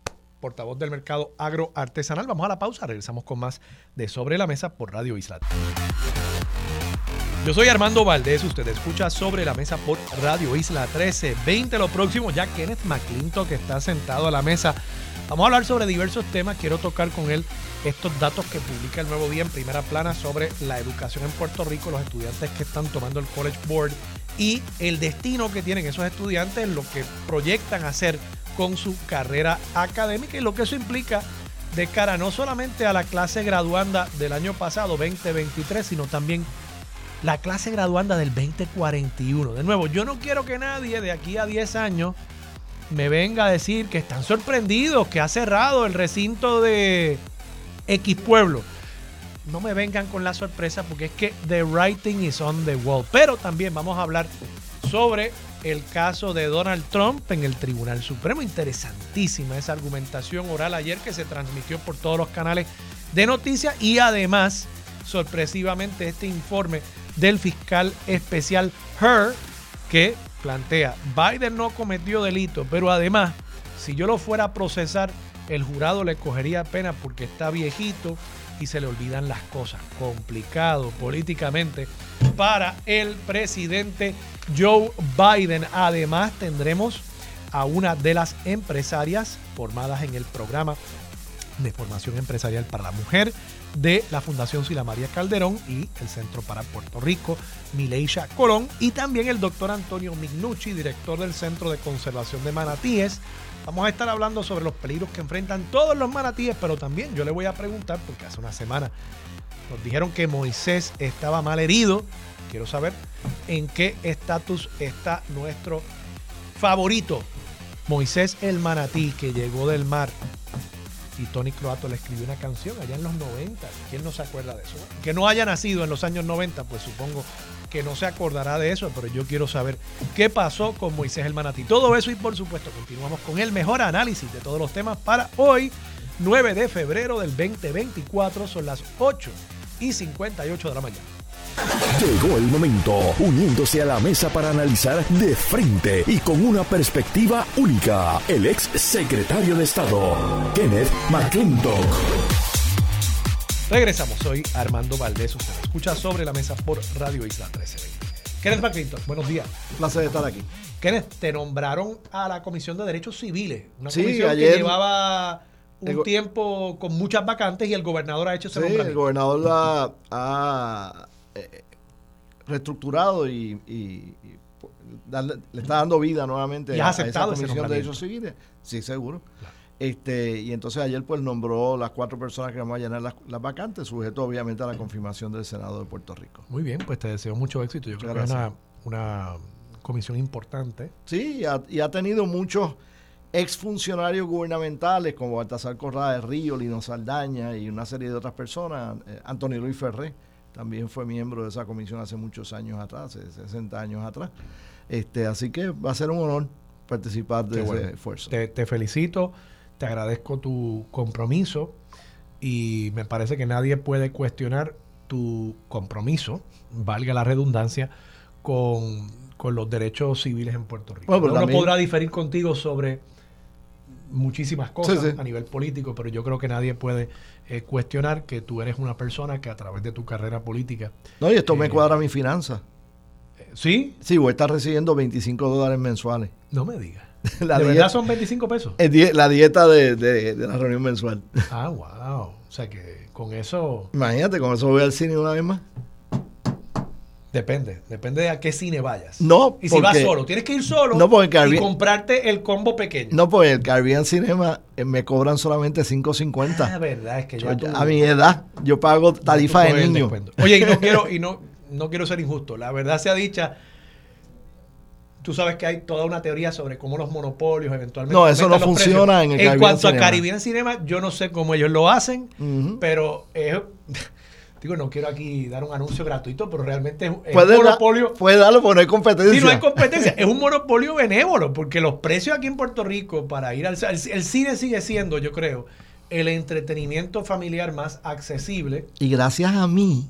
portavoz del mercado agroartesanal. Vamos a la pausa, regresamos con más de Sobre la Mesa por Radio Isla. Yo soy Armando Valdés, usted escucha Sobre la Mesa por Radio Isla 1320. Lo próximo, ya Kenneth McClintock que está sentado a la mesa. Vamos a hablar sobre diversos temas. Quiero tocar con él estos datos que publica el Nuevo Día en primera plana sobre la educación en Puerto Rico, los estudiantes que están tomando el College Board y el destino que tienen esos estudiantes, lo que proyectan hacer con su carrera académica y lo que eso implica de cara no solamente a la clase graduanda del año pasado, 2023, sino también la clase graduanda del 2041. De nuevo, yo no quiero que nadie de aquí a 10 años me venga a decir que están sorprendidos, que ha cerrado el recinto de X pueblo. No me vengan con la sorpresa porque es que the writing is on the wall. Pero también vamos a hablar sobre el caso de Donald Trump en el Tribunal Supremo. Interesantísima esa argumentación oral ayer que se transmitió por todos los canales de noticias y además, sorpresivamente, este informe del fiscal especial Her que plantea, Biden no cometió delito, pero además, si yo lo fuera a procesar, el jurado le cogería pena porque está viejito y se le olvidan las cosas. Complicado políticamente para el presidente Joe Biden. Además, tendremos a una de las empresarias formadas en el programa de formación empresarial para la mujer de la Fundación Sila María Calderón y el Centro para Puerto Rico, Mileisha Colón, y también el doctor Antonio Mignucci, director del Centro de Conservación de Manatíes, Vamos a estar hablando sobre los peligros que enfrentan todos los manatíes, pero también yo le voy a preguntar, porque hace una semana nos dijeron que Moisés estaba mal herido. Quiero saber en qué estatus está nuestro favorito, Moisés el manatí, que llegó del mar. Y Tony Croato le escribió una canción allá en los 90. ¿Quién no se acuerda de eso? Que no haya nacido en los años 90, pues supongo que no se acordará de eso, pero yo quiero saber qué pasó con Moisés el Manatí. Todo eso y por supuesto continuamos con el mejor análisis de todos los temas para hoy, 9 de febrero del 2024, son las 8 y 58 de la mañana. Llegó el momento, uniéndose a la mesa para analizar de frente y con una perspectiva única, el ex secretario de Estado, Kenneth McClintock. Regresamos, soy Armando Valdés, usted escucha sobre la mesa por Radio Isla 1320. Kenneth McClinton, buenos días. Un placer estar aquí. Kenneth, te nombraron a la Comisión de Derechos Civiles, una comisión que llevaba un tiempo con muchas vacantes y el gobernador ha hecho ese sí, el gobernador la ha eh, reestructurado y, le está dando vida nuevamente a, esa Comisión de Derechos Civiles. Sí, seguro. Este, y entonces ayer pues nombró las cuatro personas que vamos a llenar las, vacantes, sujeto obviamente a la confirmación del Senado de Puerto Rico. Muy bien, pues te deseo mucho éxito. Yo creo que es una, comisión importante. Sí, y ha, tenido muchos exfuncionarios gubernamentales como Baltasar Corrada de Río, Lino Saldaña y una serie de otras personas. Eh, Antonio Luis Ferré también fue miembro de esa comisión hace muchos años atrás, 60 años atrás. Este, así que va a ser un honor participar de ese esfuerzo. Te, te felicito te agradezco tu compromiso y me parece que nadie puede cuestionar tu compromiso, valga la redundancia, con, los derechos civiles en Puerto Rico. Uno podrá diferir contigo sobre muchísimas cosas a nivel político, pero yo creo que nadie puede eh, cuestionar que tú eres una persona que a través de tu carrera política... No, y esto me eh, cuadra mi finanza. ¿Sí? Sí, voy a estar recibiendo 25 dólares mensuales. No me digas. [LAUGHS] La ¿De verdad son 25 pesos? la dieta de, la reunión mensual. [LAUGHS] Ah, wow. O sea que con eso... Imagínate, con eso voy al cine una vez más. Depende, depende de a qué cine vayas. No, Y si vas solo, tienes que ir solo no porque y comprarte el combo pequeño. No, porque el Caribbean Cinema eh, me cobran solamente 5.50. Ah, verdad, es que ya A mi edad, yo pago tarifa de niño. Oye, y no [LAUGHS] quiero, y no, no quiero ser injusto. La verdad sea dicha, Tú sabes que hay toda una teoría sobre cómo los monopolios eventualmente. No, eso no funciona en el En cuanto a Caribbean Cinema, yo no sé cómo ellos lo hacen, pero [LAUGHS] Digo, no quiero aquí dar un anuncio gratuito, pero realmente es, es un da- monopolio. puede darlo porque no hay competencia. Sí, no hay competencia. es un monopolio benévolo, porque los precios aquí en Puerto Rico para ir al el, el cine sigue siendo, yo creo, el entretenimiento familiar más accesible. Y gracias a mí,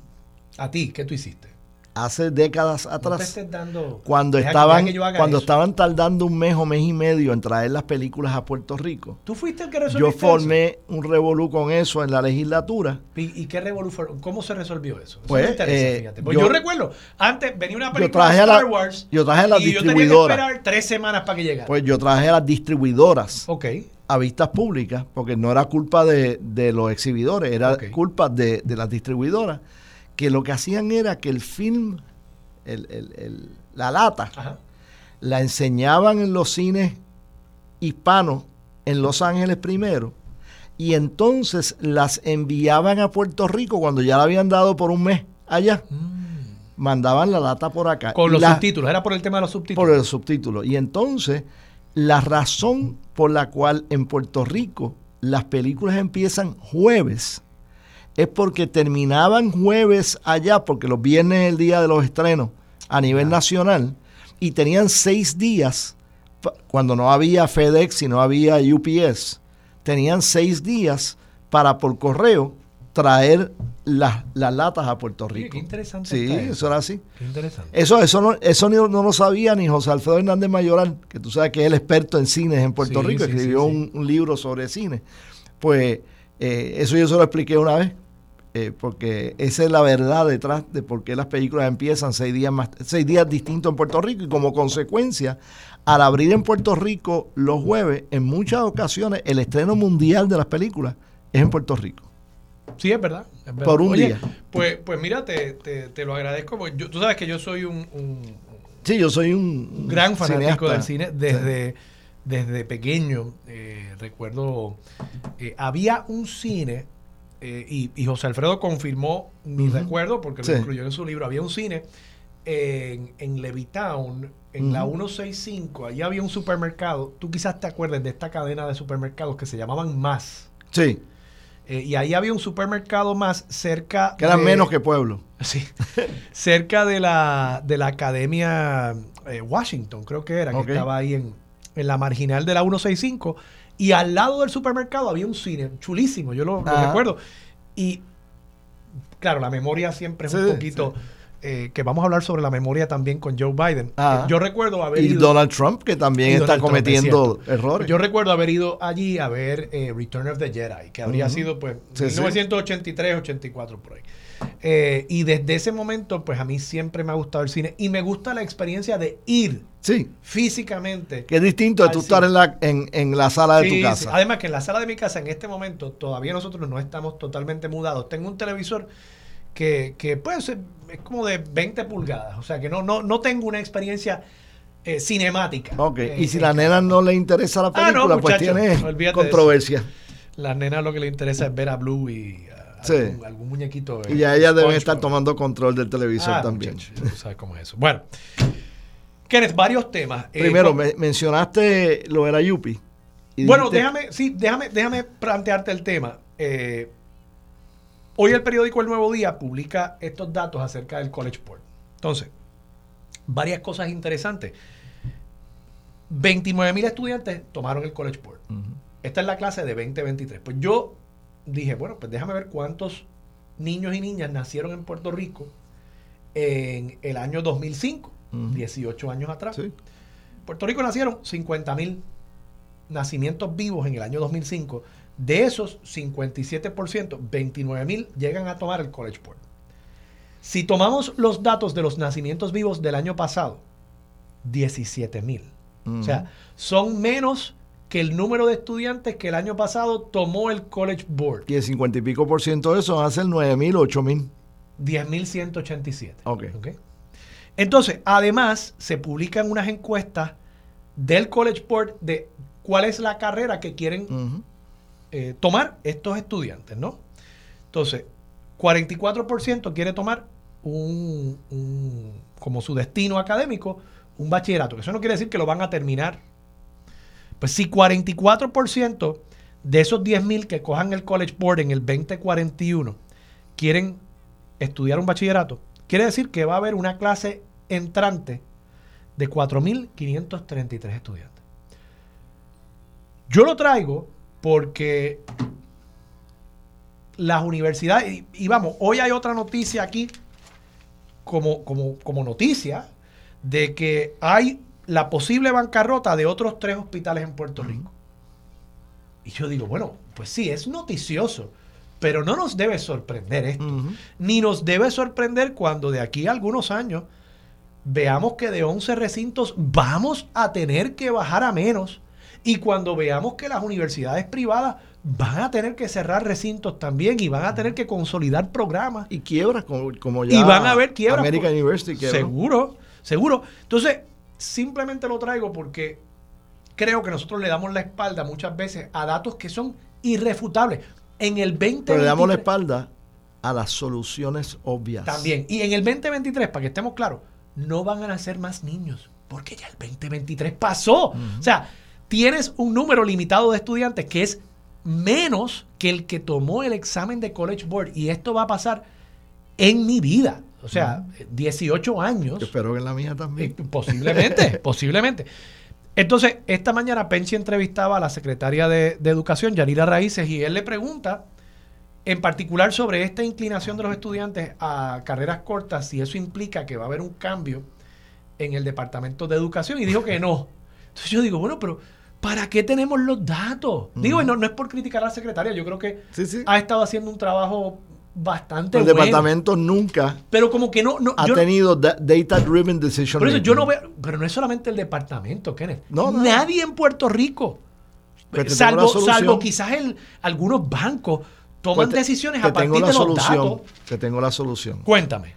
A ti, ¿qué tú hiciste? Hace décadas atrás, dando. cuando que- estaban que cuando eso. estaban tardando un mes o mes y medio en traer las películas a Puerto Rico, Tú fuiste el que yo formé un revolú con eso en la legislatura. ¿Y, y qué revolu fue? ¿Cómo se resolvió eso? Eso Pues, eh. Pues yo- yo, recuerdo, antes venía una Yo película traje de Star Wars yo traje a las y yo tenía que esperar tres semanas para que llegara. Pues yo traje a las distribuidoras ok. a vistas públicas, porque no era culpa de, de los exhibidores, era culpa de, de las distribuidoras, que lo que hacían era que el film, el- el- el- la lata, Ajá. la enseñaban en los cines hispanos en Los Ángeles primero, y entonces las enviaban a Puerto Rico cuando ya la habían dado por un mes allá. Mandaban la lata por acá. Mm. Con los la- subtítulos, era por el tema de los subtítulos. por el subtítulo. Y entonces, la razón por la cual en Puerto Rico las películas empiezan jueves es porque terminaban jueves allá, porque los viernes es el día de los estrenos a nivel nacional, y tenían seis días, cuando no había FedEx y no había UPS, tenían seis días para por correo traer las, las latas a Puerto Rico. qué interesante Sí, está eso eso. era así. Qué interesante. Eso, eso, no, eso no, no lo sabía ni José Alfredo Hernández Mayoral, que tú sabes que es el experto en cines en Puerto Sí, Rico, sí, escribió sí, sí. Un, un libro sobre cine. Pues eh, eso yo se lo expliqué una vez, eh, porque esa es la verdad detrás de por qué las películas empiezan seis días, más, seis días distintos en Puerto Rico y como consecuencia, al abrir en Puerto Rico los jueves, en muchas ocasiones el estreno mundial de las películas es en Puerto Rico. Sí, es verdad. es verdad. Por un Oye, día. Pues, pues mira, te, te, te lo agradezco. porque yo- tú sabes que yo soy un, un- Sí, yo soy un, un gran fanático cineasta. del cine desde, desde pequeño. eh, recuerdo, eh, había un cine, eh, y, y José Alfredo confirmó mi recuerdo, porque Sí. lo incluyó en su libro, había un cine en, en Levittown, en la Ujú. 165, allí había un supermercado, tú quizás te acuerdes de esta cadena de supermercados que se llamaban Más. Sí, Eh, y ahí había un supermercado más cerca que eran de- menos que pueblo. Sí. [LAUGHS] Cerca de la, de la Academia eh, Washington, creo que era, que estaba ahí en, en la marginal de la 165. Y al lado del supermercado había un cine chulísimo, yo lo, recuerdo. Y claro, la memoria siempre es un Sí, poquito. eh, que vamos a hablar sobre la memoria también con Joe Biden. Eh, yo recuerdo haber Y ido. Donald Trump, que también está Trump, cometiendo errores. Yo recuerdo haber ido allí a ver eh, Return of the Jedi, que habría Ujú. sido pues sí. 1983, 84 por ahí. Eh, y desde ese momento, pues a mí siempre me ha gustado el cine y me gusta la experiencia de ir sí, físicamente. que es distinto de tú estar en la, en, en la sala de Sí, tu sí. casa. Además que en la sala de mi casa en este momento todavía nosotros no estamos totalmente mudados. Tengo un televisor que, que pues es como de 20 pulgadas, o sea que no, no, no tengo una experiencia eh, cinemática. Ok, Eh, y si eh, la nena no le interesa la Ah, no, película, pues tiene controversia. Las nenas lo que le interesa es ver a Blue y Sí. algún, algún muñequito. Y ya ellas deben estar tomando control del televisor Ah, también. muchacho, tú sabes cómo es eso. Bueno, Kenneth, varios temas. Eh, Primero, me- mencionaste lo de la Yupi. bueno, dijiste- déjame, sí, déjame, déjame plantearte el tema. Eh, hoy el periódico El Nuevo Día publica estos datos acerca del College Board. Entonces, varias cosas interesantes. 29 mil estudiantes tomaron el College Board. Esta es la clase de 2023. Pues yo dije, bueno, pues déjame ver cuántos niños y niñas nacieron en Puerto Rico en el año 2005, Ujú. 18 años atrás. Sí. Puerto Rico nacieron 50 mil nacimientos vivos en el año 2005. De esos 57%, 29 mil llegan a tomar el College Board. Si tomamos los datos de los nacimientos vivos del año pasado, 17 mil. O sea, son menos que el número de estudiantes que el año pasado tomó el College Board. Y el 50 y pico por ciento de eso van a ser 9 mil, 8 mil. 10.187. Ok. ¿ok? Entonces, además, se publican unas encuestas del College Board de cuál es la carrera que quieren eh, tomar estos estudiantes, ¿no? Entonces, 44% quiere tomar un, un- como su destino académico un bachillerato, que eso no quiere decir que lo van a terminar. Pues si 44% de esos 10.000 que cojan el College Board en el 2041 quieren estudiar un bachillerato, quiere decir que va a haber una clase entrante de 4.533 estudiantes. Yo lo traigo porque las universidades, y, vamos, hoy hay otra noticia aquí como, como, como noticia de que hay la posible bancarrota de otros tres hospitales en Puerto Rico. Y yo digo, bueno, pues sí, es noticioso, pero no nos debe sorprender esto. Ni nos debe sorprender cuando de aquí a algunos años veamos que de 11 recintos vamos a tener que bajar a menos. Y cuando veamos que las universidades privadas van a tener que cerrar recintos también y van a tener que consolidar programas. Y quiebras, como, ya. Y van a haber quiebras. American University Seguro, seguro. Entonces, simplemente lo traigo porque creo que nosotros le damos la espalda muchas veces a datos que son irrefutables. En el 2023, Pero le damos la espalda a las soluciones obvias. También. Y en el 2023, para que estemos claros, no van a nacer más niños, porque ya el 2023 pasó. O sea, tienes un número limitado de estudiantes que es menos que el que tomó el examen de College Board. Y esto va a pasar en mi vida. O sea, 18 años. espero que en la mía también. Eh, posiblemente, [LAUGHS] posiblemente. Entonces, esta mañana Penchi entrevistaba a la secretaria de, Educación, Yanira Raíces, y él le pregunta en particular sobre esta inclinación de los estudiantes a carreras cortas, si eso implica que va a haber un cambio en el Departamento de Educación, y dijo que no. Entonces yo digo, bueno, pero ¿para qué tenemos los datos? Digo, y no, no es por criticar a la secretaria, yo creo que ha estado haciendo un trabajo bastante el departamento nunca pero como que no, no ha tenido data driven decision por eso yo no veo pero no es solamente el departamento Kenneth. No, nadie en Puerto Rico salvo, salvo quizás el, algunos bancos toman pues decisiones a partir de los datos. te tengo la solución. Cuéntame.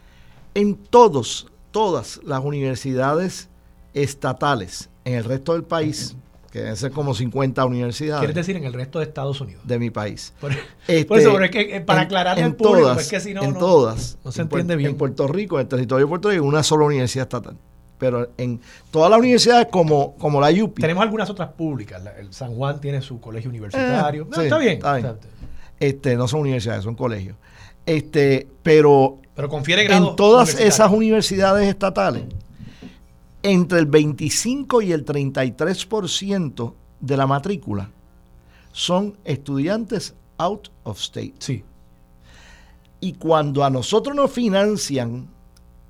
En todos todas las universidades estatales en el resto del país que deben ser como 50 universidades. Quieres decir en el resto de Estados Unidos. De mi país. Por, este, eso, es que, eh, para aclarar al público, es que si no, en todas, no se entiende bien. En Puerto Rico, en el territorio de Puerto Rico, una sola universidad estatal. Pero en todas las universidades como, como la UPI. Tenemos algunas otras públicas. el San Juan tiene su colegio universitario. Eh, está bien. Este, no son universidades, son colegios. Este, pero, pero confiere en todas esas universidades estatales entre el 25 y el 33% de la matrícula son estudiantes out of state. Sí. Y cuando a nosotros nos financian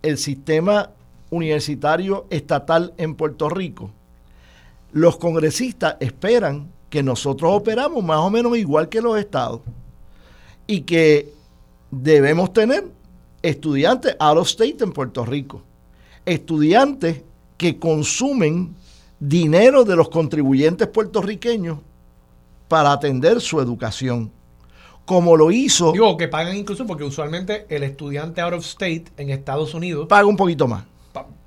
el sistema universitario estatal en Puerto Rico, los congresistas esperan que nosotros operamos más o menos igual que los estados y que debemos tener estudiantes out of state en Puerto Rico, estudiantes que consumen dinero de los contribuyentes puertorriqueños para atender su educación. Como lo hizo. Digo, que pagan incluso porque usualmente el estudiante out of state en Estados Unidos. Paga un poquito más.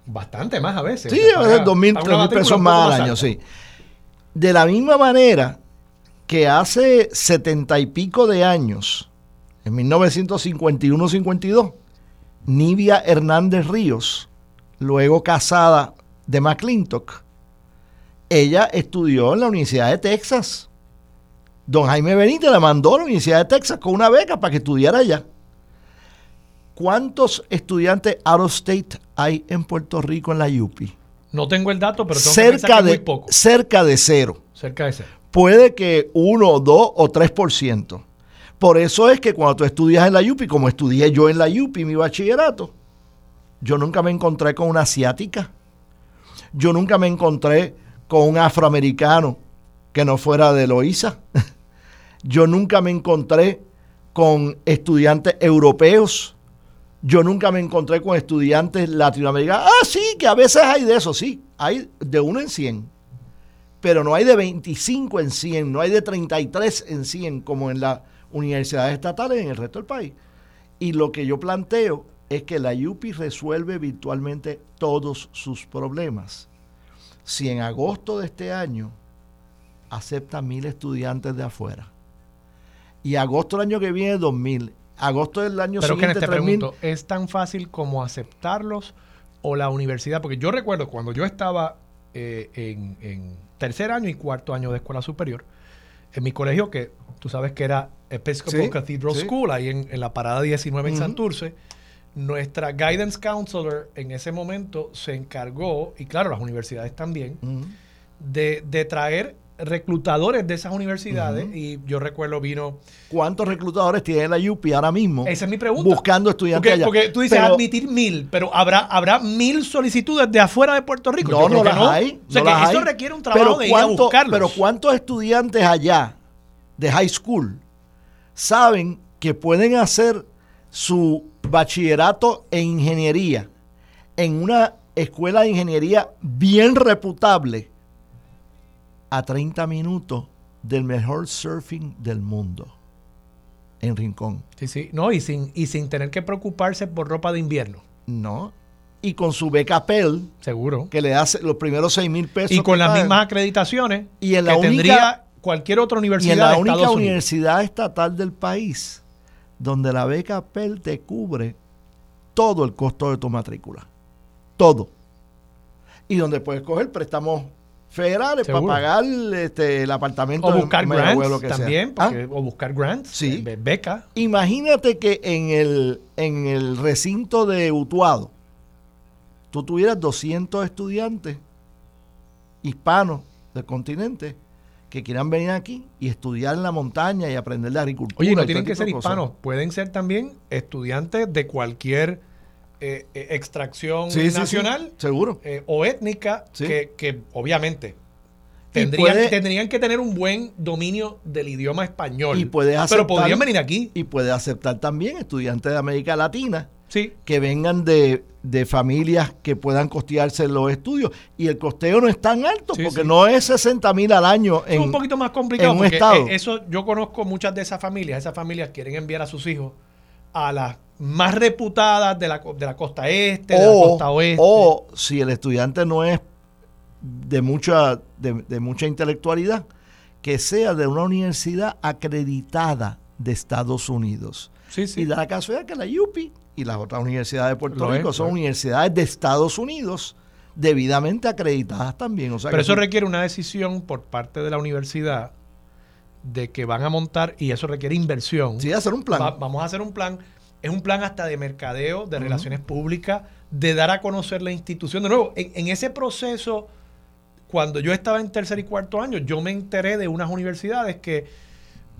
Bastante más a veces. Sí, a veces dos mil, tres mil pesos más al año, sí. De la misma manera que hace setenta y pico de años, en 1951-52, Nivia Hernández Ríos, luego casada de McClintock, ella estudió en la Universidad de Texas. Don Jaime Benítez la mandó a la Universidad de Texas con una beca para que estudiara allá. ¿Cuántos estudiantes out of state hay en Puerto Rico en la UPI? No tengo el dato, pero tengo cerca que de, muy poco. Cerca de cero. Cerca de cero. Puede que uno, dos o tres por ciento. Por eso es que cuando tú estudias en la UPI, como estudié yo en la UPI mi bachillerato, yo nunca me encontré con una asiática yo nunca me encontré con un afroamericano que no fuera de Loíza. [LAUGHS] Yo nunca me encontré con estudiantes europeos. Yo nunca me encontré con estudiantes latinoamericanos. Ah, sí, que a veces hay de eso, sí. Hay de uno en 100. Pero no hay de 25 en 100, no hay de 33 en 100 como en las universidades estatales en el resto del país. Y lo que yo planteo es que la UPI resuelve virtualmente todos sus problemas. Si en agosto de este año acepta mil estudiantes de afuera y agosto del año que viene dos mil, agosto del año Pero siguiente te pregunto, ¿es tan fácil como aceptarlos o la universidad? Porque yo recuerdo cuando yo estaba eh, en, tercer año y cuarto año de escuela superior, en mi colegio, que tú sabes que era Episcopal Sí, Cathedral sí. School, ahí en, en la parada 19 en Ujú. Santurce, nuestra guidance counselor en ese momento se encargó, y claro, las universidades también, de, de traer reclutadores de esas universidades. Y yo recuerdo vino. ¿Cuántos reclutadores tiene la UPI ahora mismo? Esa es mi pregunta. Buscando estudiantes allá. porque tú dices Pero- admitir mil, pero habrá, habrá mil solicitudes de afuera de Puerto Rico. No, no las hay. O sea no que eso hay. requiere un trabajo Pero de ir a cuánto- buscarlos. Pero ¿cuántos estudiantes allá de high school saben que pueden hacer su bachillerato en ingeniería en una escuela de ingeniería bien reputable a 30 minutos del mejor surfing del mundo en Rincón? Sí, sí. No, y sin, y sin tener que preocuparse por ropa de invierno. No. Y con su beca Pell, Seguro. que le hace los primeros 6 mil pesos. Y con las pagan. mismas acreditaciones Y en la que única- tendría cualquier otra Y universidad en la de única Estados Unidos. universidad estatal del país donde la beca Pell te cubre todo el costo de tu matrícula. Todo. Y donde puedes coger préstamos federales Seguro. para pagar este, el apartamento O de buscar Mayagüez, grants lo que también. ¿Ah? porque- O buscar grants. Sí. eh, becas. Imagínate que en el, en el recinto de Utuado tú tuvieras 200 estudiantes hispanos del continente que quieran venir aquí y estudiar en la montaña y aprender de agricultura. Oye, no tienen que ser hispanos, pueden ser también estudiantes de cualquier eh, eh, extracción Sí, sí, sí, nacional seguro. eh, o étnica que, que obviamente tendrían, puede- tendrían que tener un buen dominio del idioma español. Y puedes pero podrían venir aquí. Y puede aceptar también estudiantes de América Latina Sí. que vengan de, de familias que puedan costearse los estudios. Y el costeo no es tan alto Sí, porque sí. no es 60 mil al año. Es un poquito más complicado en un porque estado. eh, eso yo conozco muchas de esas familias. Esas familias quieren enviar a sus hijos a las más reputadas de la, de la costa este, de la o, costa oeste. o si el estudiante no es de mucha, de, de mucha intelectualidad, que sea de una universidad acreditada de Estados Unidos. sí, sí. Y da la casualidad que la UPI y las otras universidades de Puerto Lo es, Rico son universidades de Estados Unidos debidamente acreditadas también. O sea Pero eso requiere una decisión por parte de la universidad de que van a montar, y eso requiere inversión. sí, hacer un plan. Va- vamos a hacer un plan. Es un plan hasta de mercadeo, de relaciones públicas, de dar a conocer la institución. De nuevo, en, en ese proceso, cuando yo estaba en tercer y cuarto año, yo me enteré de unas universidades que,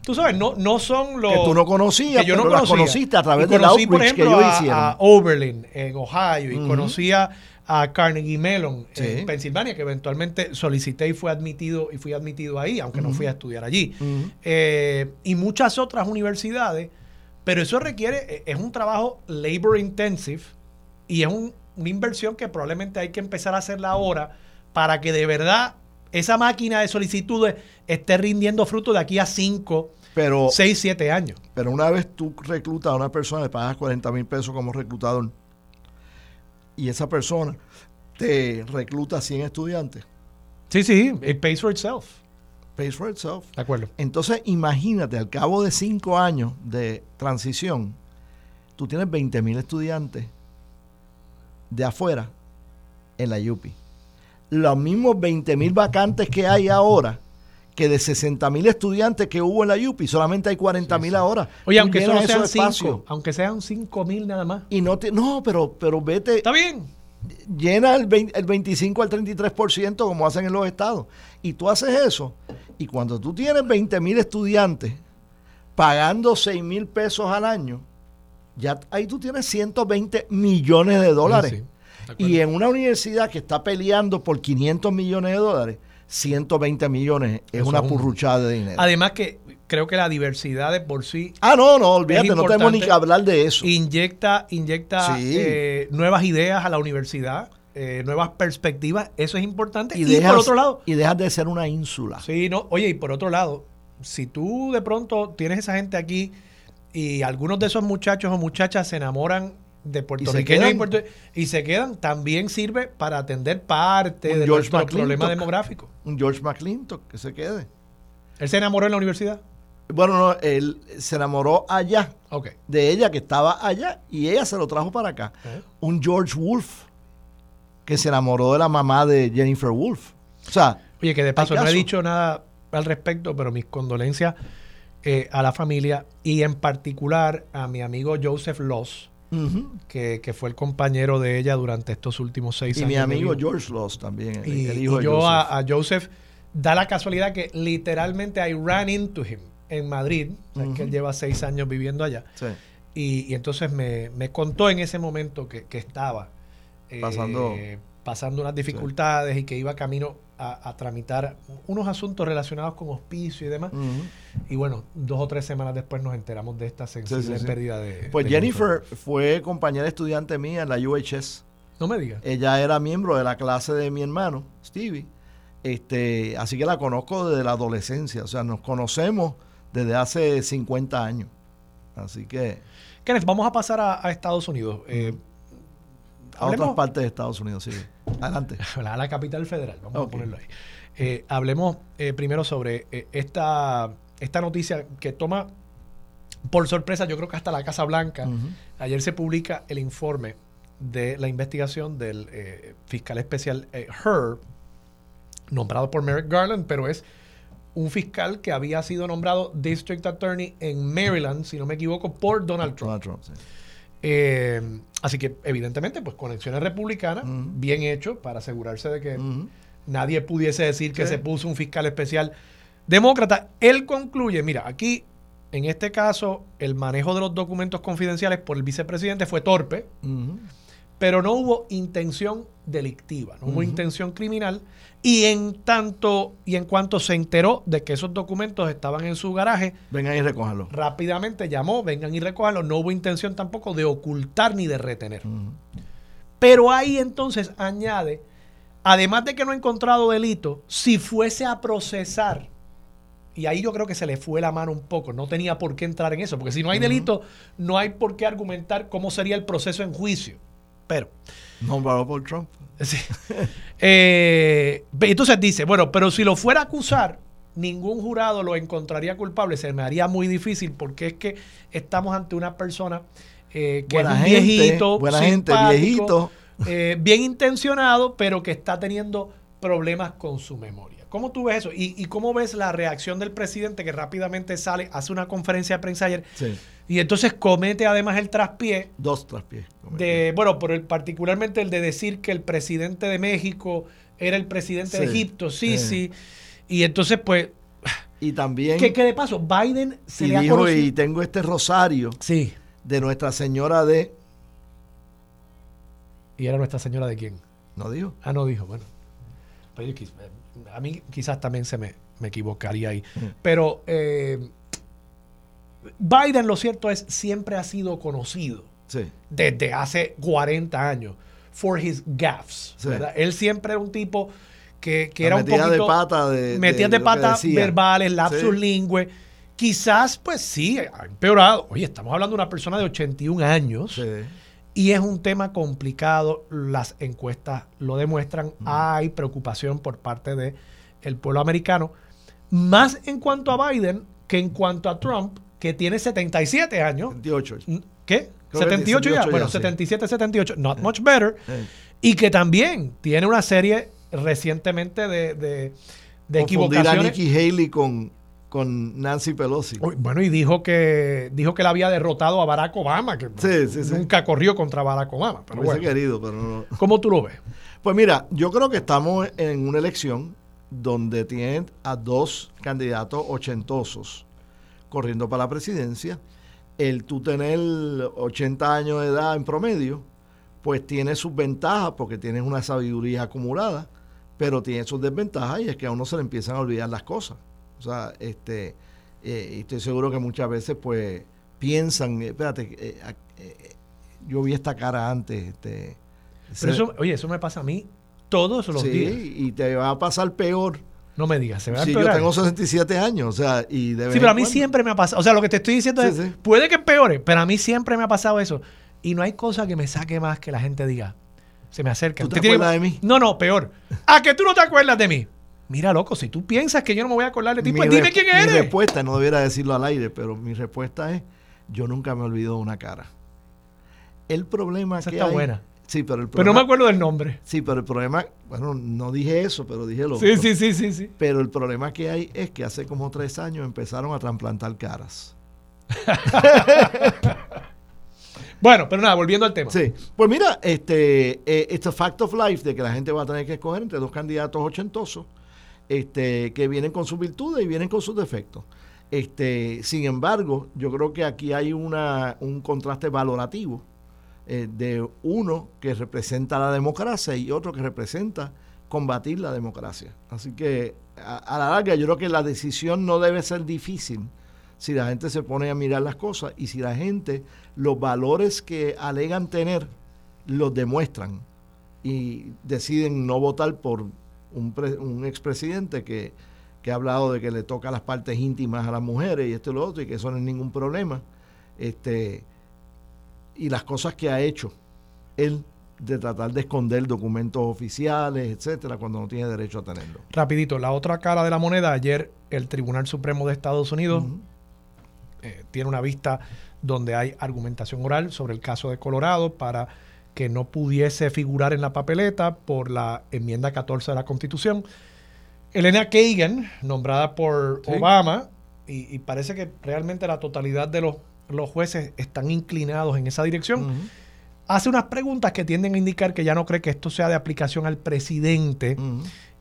tú sabes, no, no son los... que tú no conocías, que yo no pero las conocía. conociste a través Y del conocí, por outreach que ejemplo, ellos a, hicieron. a Oberlin en Ohio y Ujú. conocía a Carnegie Mellon Sí. en Pensilvania, que eventualmente solicité y fue admitido y fui admitido ahí, aunque no fui a estudiar allí. Eh, y muchas otras universidades, pero eso requiere, eh, es un trabajo labor intensive y es un- una inversión que probablemente hay que empezar a hacerla ahora para que de verdad esa máquina de solicitudes esté rindiendo fruto de aquí a 5, Pero, 6, 7 años. pero una vez tú reclutas a una persona, le pagas 40 mil pesos como reclutador, y esa persona te recluta 100 estudiantes, Sí, sí, it pays for itself. pays for itself. De acuerdo. Entonces, imagínate, al cabo de 5 años de transición, tú tienes 20 mil estudiantes de afuera en la UPI. Los mismos 20 mil vacantes que hay ahora, que de 60 mil estudiantes que hubo en la UPI, solamente hay 40 mil ahora. Oye, aunque solo sean esos espacios 5, aunque sean 5 mil nada más. Y no, te, no pero, pero vete, Está bien. llena el, 20 el 25 al 33% como hacen en los estados. Y tú haces eso. Y cuando tú tienes 20 mil estudiantes pagando 6 mil pesos al año, ya ahí tú tienes 120 millones de dólares. Sí, sí. Y en una universidad que está peleando por 500 millones de dólares, 120 millones es Eso una un- purruchada de dinero. Además que creo que la diversidad de por sí ah, no, no, olvídate, no tenemos ni que hablar de eso. inyecta, inyecta Sí. eh, nuevas ideas a la universidad, eh, nuevas perspectivas, eso es importante. Y, dejas, por otro lado, y dejas de ser una ínsula. sí, no, oye, y por otro lado, si tú de pronto tienes esa gente aquí y algunos de esos muchachos o muchachas se enamoran de puertorriqueños y, quedan. puerto- y se quedan, también sirve para atender parte Un de George nuestro McClintock. problema demográfico. Un George McClintock que se quede. ¿Él se enamoró en la universidad? Bueno, no, él se enamoró allá, de ella que estaba allá, y ella se lo trajo para acá. Un George Wolf, que se enamoró de la mamá de Jennifer Wolf. O sea, Oye, que de paso no he dicho nada al respecto, pero mis condolencias eh, a la familia y en particular a mi amigo Joseph Loss, que, fue el compañero de ella durante estos últimos seis años. Y mi amigo George Loss también, y, el hijo yo A, Joseph da la casualidad que literalmente I ran into him en Madrid, que él lleva seis años viviendo allá. Y, entonces me, contó en ese momento que, estaba pasando, eh, pasando unas dificultades y que iba camino a, tramitar unos asuntos relacionados con hospicio y demás. Y bueno, dos o tres semanas después nos enteramos de esta sensible pérdida de... Pues Jennifer fue compañera estudiante mía en la UHS. No me digas. Ella era miembro de la clase de mi hermano, Stevie. Este, así que la conozco desde la adolescencia. O sea, nos conocemos desde hace 50 años. Así que... Kenneth, vamos a pasar a, Estados Unidos. Eh, a otras partes de Estados Unidos, sí. Adelante. [LAUGHS] A la capital federal, vamos a ponerlo ahí. Eh, hablemos eh, primero sobre eh, esta, esta noticia que toma por sorpresa, yo creo que hasta la Casa Blanca. Ayer se publica el informe de la investigación del fiscal especial Herr, nombrado por Merrick Garland, pero es un fiscal que había sido nombrado District Attorney en Maryland, si no me equivoco, por Donald Trump. Donald Trump sí. Eh, así que, evidentemente, pues conexiones republicanas, bien hecho, para asegurarse de que nadie pudiese decir que se puso un fiscal especial demócrata. Él concluye, mira, aquí, en este caso, el manejo de los documentos confidenciales por el vicepresidente fue torpe, pero no hubo intención delictiva, no hubo intención criminal. Y en tanto y en cuanto se enteró de que esos documentos estaban en su garaje, vengan y recójanlo. Rápidamente llamó, vengan y recójanlo. No hubo intención tampoco de ocultar ni de retener. Pero ahí entonces añade, además de que no ha encontrado delito, si fuese a procesar, y ahí yo creo que se le fue la mano un poco, no tenía por qué entrar en eso, porque si no hay delito, no hay por qué argumentar cómo sería el proceso en juicio. Pero Nombrado por Trump. [LAUGHS] Sí. Eh, entonces dice, bueno, pero si lo fuera a acusar, ningún jurado lo encontraría culpable. Se me haría muy difícil porque es que estamos ante una persona eh, que es viejito, buena gente, viejito. Eh, bien intencionado, pero que está teniendo problemas con su memoria. ¿Cómo tú ves eso? ¿Y, y cómo ves la reacción del presidente que rápidamente sale, hace una conferencia de prensa ayer? Sí y entonces comete además el traspié. Dos traspiés. De, bueno, por el, particularmente el de decir que el presidente de México era el presidente de Egipto, sí, sí. Y entonces, pues. Y también. ¿Qué, de paso? Biden se y dijo, y tengo este rosario. Sí. De Nuestra Señora de. ¿Y era Nuestra Señora de quién? No dijo. Ah, no dijo, bueno. Pues a mí quizás también se me, equivocaría ahí. Pero. Eh, Biden, lo cierto es, siempre ha sido conocido desde hace 40 años for his gaffes. Él siempre era un tipo que, era un poquito... de pata de, Metía de, pata verbales, lapsus lingüe. Quizás, pues sí, ha empeorado. Oye, estamos hablando de una persona de 81 años. Y es un tema complicado. Las encuestas lo demuestran. Hay preocupación por parte del el pueblo americano. Más en cuanto a Biden que en cuanto a Trump, que tiene 77 años. 78. ¿Qué? 78 ya. bueno, 77, 78. Not much better. Y que también tiene una serie recientemente de, de, de equivocaciones. a Nikki Haley con, con Nancy Pelosi. Bueno, y dijo que dijo que la había derrotado a Barack Obama, que nunca corrió contra Barack Obama. Pero bueno, querido, pero no. ¿Cómo tú lo ves? Pues mira, yo creo que estamos en una elección donde tienen a dos candidatos ochentosos corriendo para la presidencia, el tú tener 80 años de edad en promedio, pues tiene sus ventajas porque tienes una sabiduría acumulada, pero tiene sus desventajas y es que a uno se le empiezan a olvidar las cosas. O sea, este, eh, estoy seguro que muchas veces pues piensan, eh, espérate, eh, yo vi esta cara antes. Este, pero eso, oye, eso me pasa a mí todos los días. Sí, y te va a pasar peor no me digas, se va a Sí, yo tengo 67 años, o sea, y de Sí, pero a mí siempre me ha pasado. O sea, lo que te estoy diciendo es, puede que empeore, pero a mí siempre me ha pasado eso. Y no hay cosa que me saque más que la gente diga, se me acerca. ¿Tú te acuerdas de mí? No, no, peor. [LAUGHS] ¿A que tú no te acuerdas de mí? Mira, loco, si tú piensas que yo no me voy a acordar de ti, pues dime quién eres. Mi respuesta, no debiera decirlo al aire, pero mi respuesta es, yo nunca me olvido de una cara. El problema Esa que está buena. Sí, pero el Pero no me acuerdo del nombre. Sí, pero el problema, bueno, no dije eso, pero dije lo Sí, otro. sí, sí, sí, sí. Pero el problema que hay es que hace como tres años empezaron a trasplantar caras. [LAUGHS] Bueno, pero nada, volviendo al tema. Sí. Pues mira, este, eh, este fact of life de que la gente va a tener que escoger entre dos candidatos ochentosos, este, que vienen con sus virtudes y vienen con sus defectos. Este, sin embargo, yo creo que aquí hay una, un contraste valorativo eh, de uno que representa la democracia y otro que representa combatir la democracia. Así que a, la larga yo creo que la decisión no debe ser difícil si la gente se pone a mirar las cosas y si la gente los valores que alegan tener los demuestran y deciden no votar por un, pre- un expresidente que, que ha hablado de que le toca las partes íntimas a las mujeres y esto y lo otro y que eso no es ningún problema. Este, y las cosas que ha hecho él de tratar de esconder documentos oficiales, etcétera, cuando no tiene derecho a tenerlo. Rapidito, la otra cara de la moneda, ayer el Tribunal Supremo de Estados Unidos eh, tiene una vista donde hay argumentación oral sobre el caso de Colorado para que no pudiese figurar en la papeleta por la enmienda 14 de la Constitución. Elena Kagan, nombrada por Sí. Obama, y, y parece que realmente la totalidad de los, los jueces están inclinados en esa dirección, hace unas preguntas que tienden a indicar que ya no cree que esto sea de aplicación al presidente.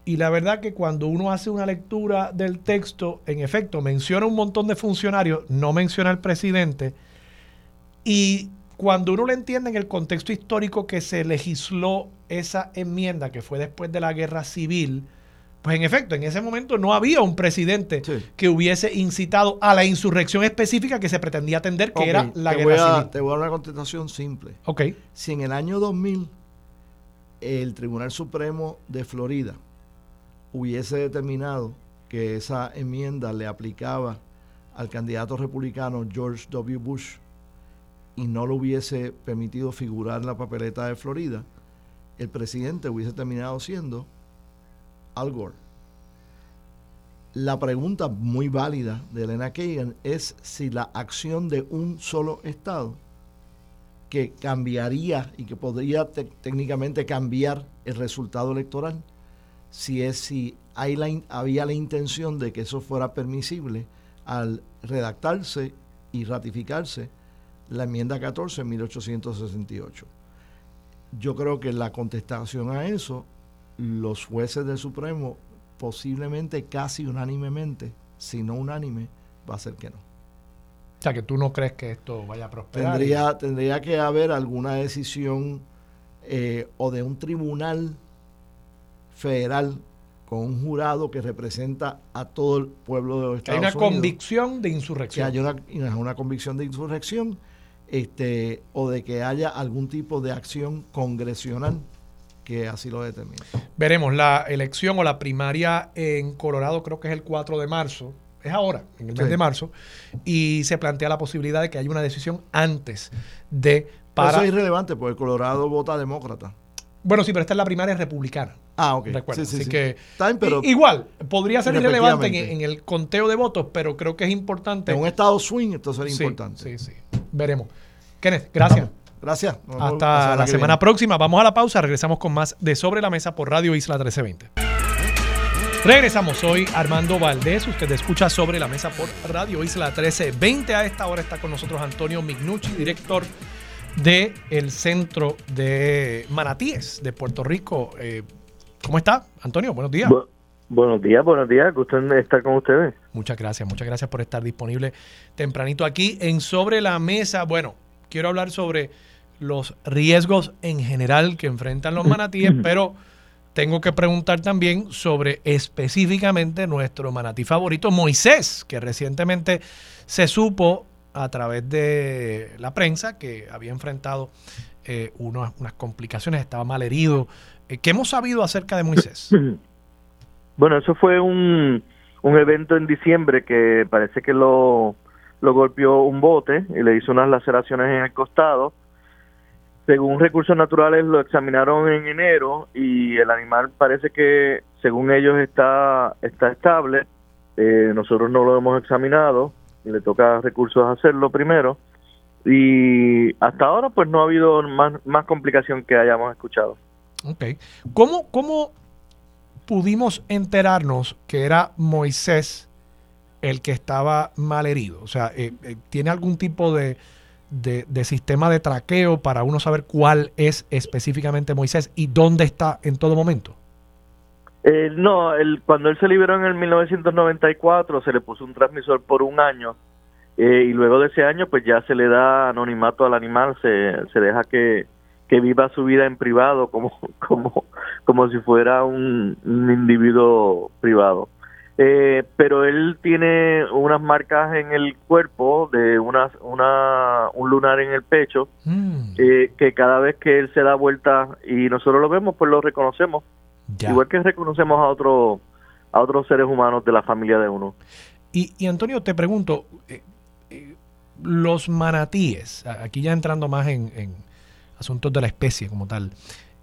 Y la verdad que cuando uno hace una lectura del texto, en efecto, menciona un montón de funcionarios, no menciona al presidente. Y cuando uno lo entiende en el contexto histórico que se legisló esa enmienda, que fue después de la guerra civil, pues en efecto, en ese momento no había un presidente Sí. que hubiese incitado a la insurrección específica que se pretendía atender, que era la te guerra voy a- civil. Te voy a dar una contestación simple. Ok. Si en el año 2000 el Tribunal Supremo de Florida hubiese determinado que esa enmienda le aplicaba al candidato republicano George W. Bush y no lo hubiese permitido figurar en la papeleta de Florida, el presidente hubiese terminado siendo Al Gore. La pregunta muy válida de Elena Kagan es si la acción de un solo Estado que cambiaría y que podría te- técnicamente cambiar el resultado electoral si es si hay la había la intención de que eso fuera permisible al redactarse y ratificarse la enmienda 14 en 1868. Yo creo que la contestación a eso, los jueces del Supremo posiblemente casi unánimemente, si no unánime, va a ser que no. O sea, que tú no crees que esto vaya a prosperar. Tendría, tendría que haber alguna decisión eh, o de un tribunal federal con un jurado que representa a todo el pueblo de los Que hay Estados una Unidos. convicción de que insurrección. haya una, una convicción de insurrección este, o de que haya algún tipo de acción congresional que así lo determine. Veremos la elección o la primaria en Colorado, creo que es el 4 de marzo. Es ahora, en el mes Sí. de marzo. Y se plantea la posibilidad de que haya una decisión antes de para. Eso es irrelevante porque Colorado vota demócrata. Bueno, sí, pero esta es la primaria republicana. Ah, ok. Recuerda. Sí, sí, Así sí. que. Pero igual, podría ser irrelevante en, el conteo de votos, pero creo que es importante. en un estado swing esto sería importante. Sí, sí. Veremos. Kenneth, gracias. Gracias. Nos Hasta la semana viene. próxima. Vamos a la pausa. Regresamos con más de Sobre la Mesa por Radio Isla 1320. Regresamos. Soy Armando Valdés. Usted escucha Sobre la Mesa por Radio Isla 1320. A esta hora está con nosotros Antonio Mignucci, director del el Centro de Manatíes de Puerto Rico. Eh, ¿Cómo está, Antonio? Buenos días. Bu- buenos días, buenos días. Gusto en estar con ustedes. Muchas gracias, muchas gracias por estar disponible tempranito aquí en Sobre la Mesa. Bueno, quiero hablar sobre los riesgos en general que enfrentan los manatíes, pero tengo que preguntar también sobre específicamente nuestro manatí favorito, Moisés, que recientemente se supo a través de la prensa que había enfrentado eh, unas, unas complicaciones, estaba mal herido. Eh, ¿Qué hemos sabido acerca de Moisés? [CLEARS THROAT] Bueno, eso fue un, un evento en diciembre que parece que lo, lo golpeó un bote y le hizo unas laceraciones en el costado. Según recursos naturales lo examinaron en enero y el animal parece que según ellos está, está estable. Eh, nosotros no lo hemos examinado y le toca a recursos hacerlo primero. y hasta ahora pues no ha habido más, más complicación que hayamos escuchado. Ok. ¿Cómo, ¿Cómo pudimos enterarnos que era Moisés el que estaba mal herido? O sea, eh, eh, ¿tiene algún tipo de, de, sistema de traqueo para uno saber cuál es específicamente Moisés y dónde está en todo momento? Eh, no, el, cuando él se liberó en el 1994 se le puso un transmisor por un año eh, y luego de ese año pues ya se le da anonimato al animal, se, se deja que, que viva su vida en privado como, [LAUGHS] como, como si fuera un individuo privado. Eh, pero él tiene unas marcas en el cuerpo de una, una, un lunar en el pecho mm. eh, que cada vez que él se da vuelta y nosotros lo vemos pues lo reconocemos. Igual que reconocemos a otros a otros seres humanos de la familia de uno. Y, y Antonio te pregunto eh, los manatíes aquí ya entrando más en, asuntos de la especie como tal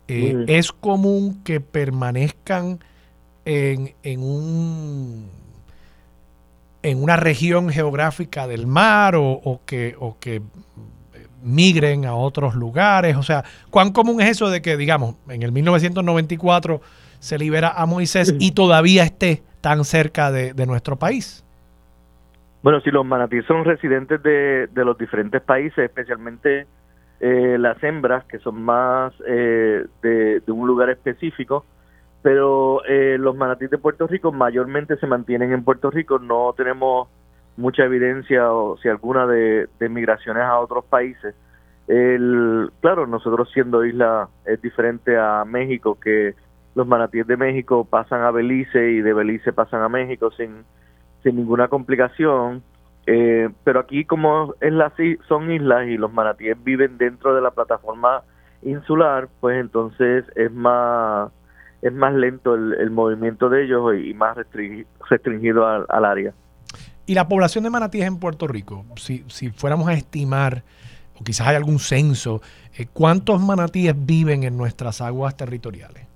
es común que permanezcan en, en, un, en una región geográfica del mar o, que, o que migren a otros lugares? O sea, ¿cuán común es eso de que, digamos, en el 1994 se libera a Moisés y todavía esté tan cerca de, nuestro país? Bueno, si los manatíes son residentes de, de los diferentes países, especialmente eh, las hembras, que son más eh, de, de, un lugar específico, pero eh, los manatíes de Puerto Rico mayormente se mantienen en Puerto Rico, no tenemos mucha evidencia o si alguna de, migraciones a otros países. El, claro, nosotros siendo isla es diferente a México, que los manatíes de México pasan a Belice y de Belice pasan a México sin, sin ninguna complicación. Eh, pero aquí como es la, son islas y los manatíes viven dentro de la plataforma insular, pues entonces es más es más lento el, movimiento de ellos y más restringido, al, área. ¿Y la población de manatíes en Puerto Rico? Si, si fuéramos a estimar, o quizás hay algún censo, eh, ¿cuántos manatíes viven en nuestras aguas territoriales?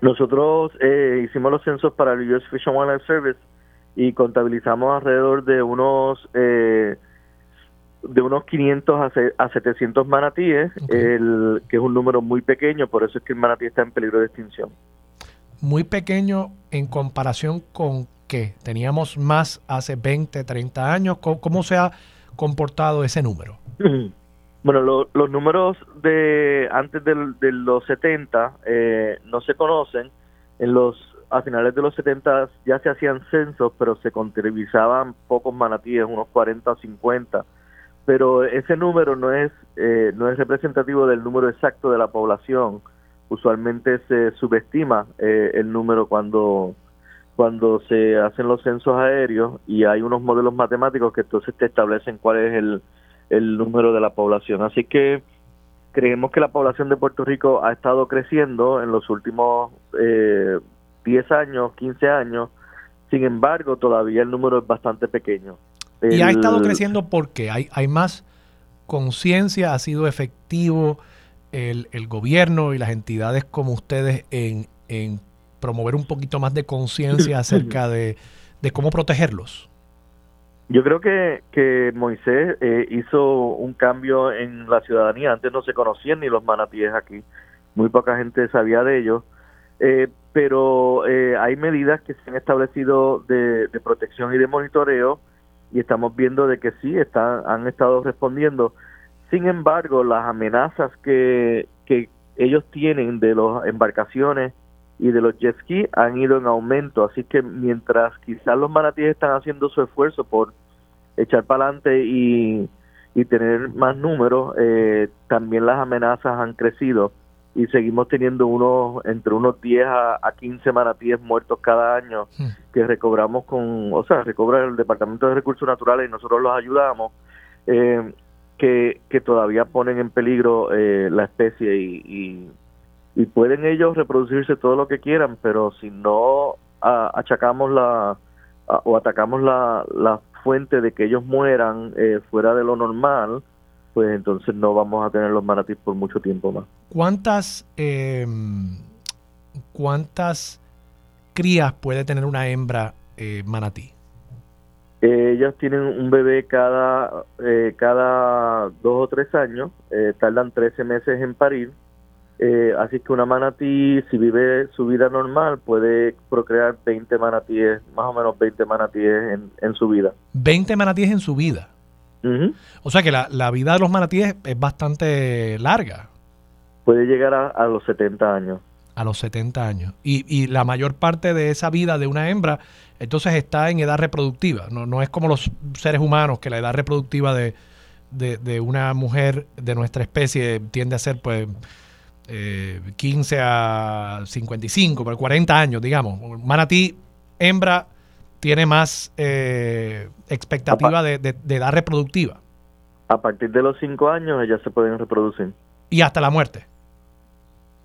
Nosotros eh, hicimos los censos para el US Fish and Wildlife Service y contabilizamos alrededor de unos eh, de unos 500 a, 700 manatíes, el, que es un número muy pequeño, por eso es que el manatí está en peligro de extinción. Muy pequeño en comparación con qué? Teníamos más hace 20, 30 años. ¿Cómo, se ha comportado ese número? [CLEARS THROAT] Bueno, los números de antes de los 70 eh, no se conocen. En los a finales de los 70 ya se hacían censos, pero se contabilizaban pocos manatíes, unos 40 o 50 pero ese número no es eh, no es representativo del número exacto de la población. Usualmente se subestima eh, el número cuando cuando se hacen los censos aéreos y hay unos modelos matemáticos que entonces te establecen cuál es el, el número de la población. Así que creemos que la población de Puerto Rico ha estado creciendo en los últimos eh, 10 años 15 años. Sin embargo todavía el número es bastante pequeño y ha estado creciendo porque hay, hay más conciencia, ha sido efectivo el, gobierno y las entidades como ustedes en, promover un poquito más de conciencia [LAUGHS] acerca de, cómo protegerlos. Yo creo que, que Moisés eh, hizo un cambio en la ciudadanía. Antes no se conocían ni los manatíes aquí. Muy poca gente sabía de ellos. Eh, pero eh, hay medidas que se han establecido de, de protección y de monitoreo y estamos viendo de que sí están han estado respondiendo. Sin embargo las amenazas que, que ellos tienen de las embarcaciones y de los jet ski han ido en aumento. Así que mientras quizás los manatíes están haciendo su esfuerzo por echar para adelante y, y tener más números eh, también las amenazas han crecido y seguimos teniendo unos entre unos 10 a, a 15 manatíes muertos cada año hmm. que recobramos con, o sea, recobra el Departamento de Recursos Naturales y nosotros los ayudamos, eh, que, que todavía ponen en peligro eh, la especie y, y, pueden ellos reproducirse todo lo que quieran, pero si no achacamos la o atacamos la, la fuente de que ellos mueran eh, fuera de lo normal, pues entonces no vamos a tener los manatíes por mucho tiempo más. ¿Cuántas, eh, cuántas crías puede tener una hembra eh, manatí? Ellos tienen un bebé cada, eh, cada dos o tres años, eh, tardan 13 meses en parir, eh, así que una manatí, si vive su vida normal, puede procrear 20 manatíes, más o menos 20 manatíes en, su vida. 20 manatíes en su vida. O sea que la, la, vida de los manatíes es bastante larga. Puede llegar a, a los 70 años a los 70 años. Y, y, la mayor parte de esa vida de una hembra, entonces está en edad reproductiva. No, no es como los seres humanos, que la edad reproductiva de, de, una mujer de nuestra especie tiende a ser pues eh, 15 a 55, pero 40 años, digamos. Manatí, hembra, tiene más eh, expectativa de, de edad reproductiva. A partir de los 5 años ellas se pueden reproducir. Y hasta la muerte.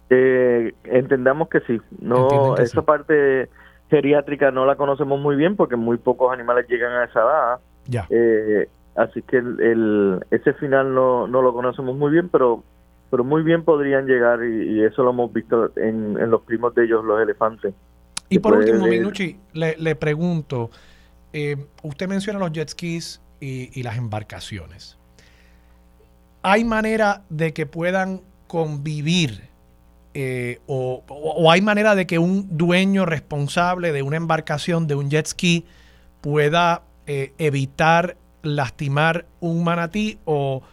Eh, entendamos que sí. No, esa parte geriátrica no la conocemos muy bien porque muy pocos animales llegan a esa edad. Ya. Eh, así que el, ese final no, no lo conocemos muy bien, pero pero muy bien podrían llegar y, eso lo hemos visto en, los primos de ellos, los elefantes. Y por último, Minucci, le, le pregunto, eh, usted menciona los jet skis y, y las embarcaciones. ¿Hay manera de que puedan convivir eh, o, hay manera de que un dueño responsable de una embarcación, de un jet ski, pueda eh, evitar lastimar un manatí o,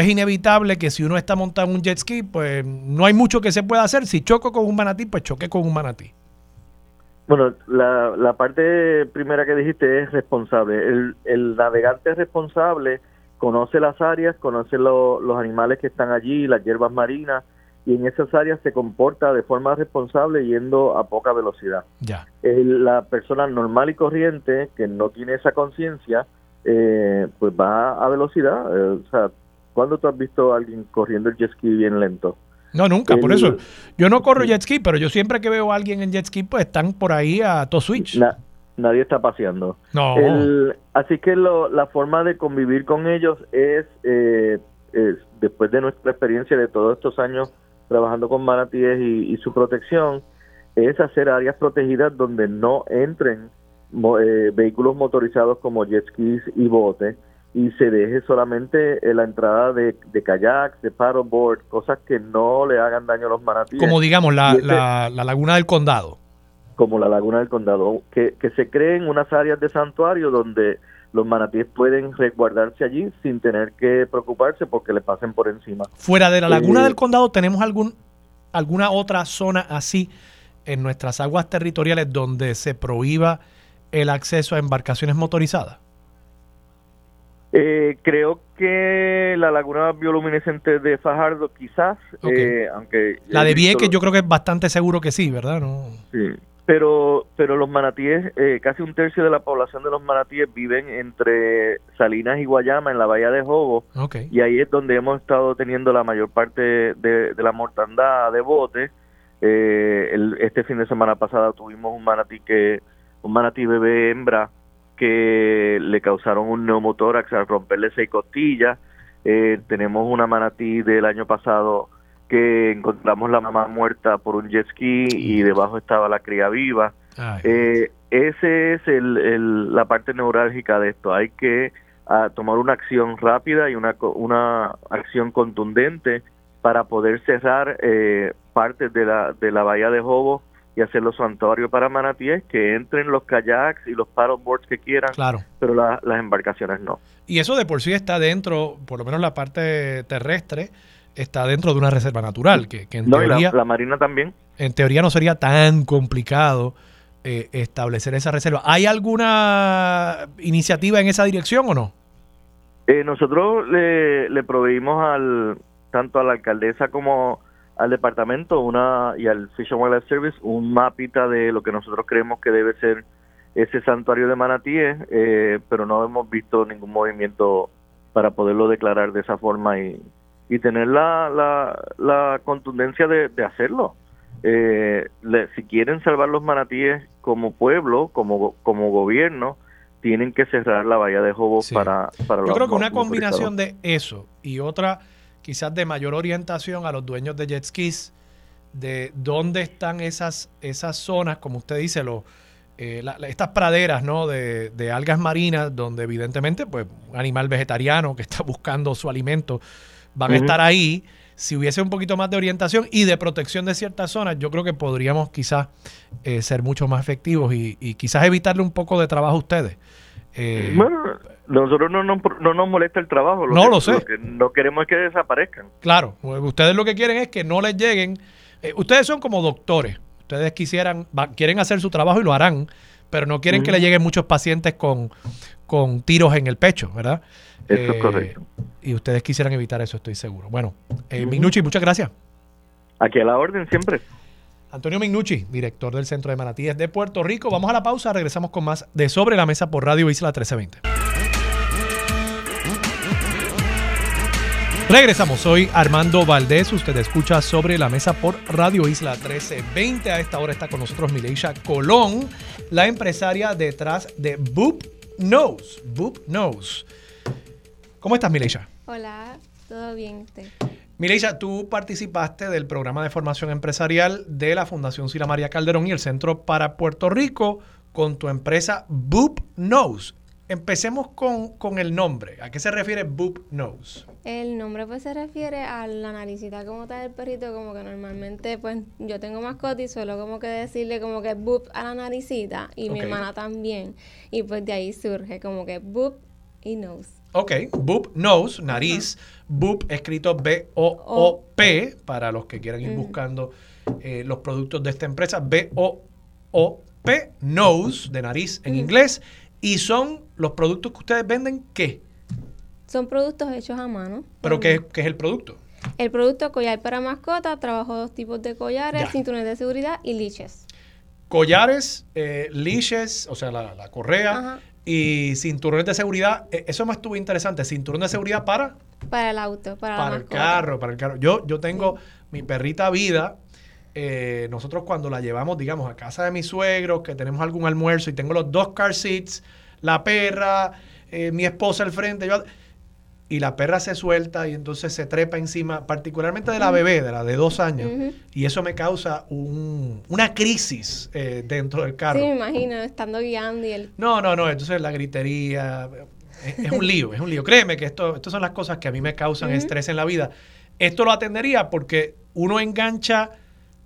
es inevitable que si uno está montado en un jet ski, pues no hay mucho que se pueda hacer. Si choco con un manatí, pues choque con un manatí. Bueno, la, parte primera que dijiste es responsable. El, el navegante responsable conoce las áreas, conoce los animales que están allí, las hierbas marinas, y en esas áreas se comporta de forma responsable yendo a poca velocidad. Ya. la persona normal y corriente que no tiene esa conciencia, eh, pues va a velocidad. Eh, o sea, ¿cuándo tú has visto a alguien corriendo el jet ski bien lento? No, nunca, por eso. Yo no corro jet ski, pero yo siempre que veo a alguien en jet ski, pues están por ahí a todo switch. nadie está paseando. No. así que la forma de convivir con ellos es, eh, es, después de nuestra experiencia de todos estos años trabajando con manatíes y, su protección, es hacer áreas protegidas donde no entren eh, vehículos motorizados como jet skis y botes y se deje solamente la entrada de, de kayaks, de paddleboard, cosas que no le hagan daño a los manatíes. Como digamos la, la, la laguna del condado. Como la laguna del condado, que, que se creen unas áreas de santuario donde los manatíes pueden resguardarse allí sin tener que preocuparse porque le pasen por encima. Fuera de la laguna eh, del condado, ¿tenemos algún, alguna otra zona así en nuestras aguas territoriales donde se prohíba el acceso a embarcaciones motorizadas? Eh, creo que la laguna bioluminescente de Fajardo quizás, eh, aunque... La de Vieques yo creo que es bastante seguro que sí, ¿verdad? No. Sí, pero pero los manatíes, eh, casi un tercio de la población de los manatíes viven entre Salinas y Guayama, en la bahía de Jobo, y ahí es donde hemos estado teniendo la mayor parte de, la mortandad de botes. Eh, este fin de semana pasada tuvimos un manatí que un manatí bebé hembra que le causaron un neumotórax al romperle seis costillas. Eh, tenemos una manatí del año pasado que encontramos la mamá muerta por un jet ski y debajo estaba la cría viva. Eh, ese es el, la parte neurálgica de esto. Hay que ah, tomar una acción rápida y una, una acción contundente para poder cerrar eh, partes de la, de la bahía de Jobo y hacer los santuarios para manatíes, que entren los kayaks y los paddleboards que quieran, claro. pero las embarcaciones no. Y eso de por sí está dentro, por lo menos la parte terrestre, está dentro de una reserva natural, que, en teoría... la, Marina también. En teoría no sería tan complicado eh, establecer esa reserva. ¿Hay alguna iniciativa en esa dirección o no? Eh, nosotros le, le proveímos al tanto a la alcaldesa como al departamento una y al Fish and Wildlife Service un mapita de lo que nosotros creemos que debe ser ese santuario de manatíes, eh, pero no hemos visto ningún movimiento para poderlo declarar de esa forma y, y tener la, la, la contundencia de, hacerlo. Eh, si quieren salvar los manatíes como pueblo, como, como gobierno, tienen que cerrar la bahía de Jobos para, para Yo creo que una combinación de eso y otra quizás de mayor orientación a los dueños de jet skis, de dónde están esas, esas zonas, como usted dice, los, eh, estas praderas ¿no? de, algas marinas, donde evidentemente pues, un animal vegetariano que está [LAUGHS] buscando su alimento van a estar ahí. Si hubiese un poquito más de orientación y de protección de ciertas zonas, yo creo que podríamos quizás eh, ser mucho más efectivos y, quizás evitarle un poco de trabajo a ustedes. Eh, bueno, nosotros no, nos molesta el trabajo. no lo sé. Lo que no queremos es que desaparezcan. Claro, ustedes lo que quieren es que no les lleguen. ustedes son como doctores ustedes quisieran, quieren hacer su trabajo y lo harán, pero no quieren que le lleguen muchos pacientes con, con tiros en el pecho, ¿verdad? Eso es eh, correcto. Y ustedes quisieran evitar eso, estoy seguro. Bueno, eh, muchas gracias. Aquí a la orden siempre. Antonio Mignucci, director del Centro de Manatíes de Puerto Rico. Vamos a la pausa, regresamos con más de Sobre la Mesa por Radio Isla 1320. Regresamos, soy Armando Valdés, usted escucha sobre la mesa por Radio Isla 1320. A esta hora está con nosotros Mileisha Colón, la empresaria detrás de Boop Knows. Boop Knows. ¿Cómo estás, Mileisha? Hola, todo bien. Mileisha, tú participaste del programa de formación empresarial de la Fundación Sila María Calderón y el Centro para Puerto Rico con tu empresa Boop Knows. Empecemos con, con, el nombre. ¿A qué se refiere Boop Nose? El nombre pues se refiere a la naricita como tal del perrito, como que normalmente pues yo tengo mascota y suelo como que decirle como que Boop a la naricita y mi hermana también. Y pues de ahí surge como que Boop y Nose. Ok, Boop Nose, nariz. Boop escrito B-O-O-P para los que quieran ir buscando eh, los productos de esta empresa. B-O-O-P, Nose de nariz en inglés y son los productos que ustedes venden, ¿qué? Son productos hechos a mano. ¿Pero qué, es el producto? El producto collar para mascota, trabajo dos tipos de collares, cinturones de seguridad y liches. Collares, eh, liches, o sea, la, correa y cinturones de seguridad. E, eso me estuvo interesante. Cinturón de seguridad para... Para el auto, para, para el carro, para el carro. Yo, yo tengo mi perrita vida, eh, nosotros cuando la llevamos, digamos, a casa de mis suegros, que tenemos algún almuerzo y tengo los dos car seats, la perra, eh, mi esposa al frente, y la perra se suelta y entonces se trepa encima, particularmente de la bebé, de la de dos años, y eso me causa una crisis eh, dentro del carro. Sí, me imagino, estando guiando y el... No, no, no, entonces la gritería, es, un lío, es un lío. Créeme que esto, estas son las cosas que a mí me causan estrés en la vida. Esto lo atendería porque uno engancha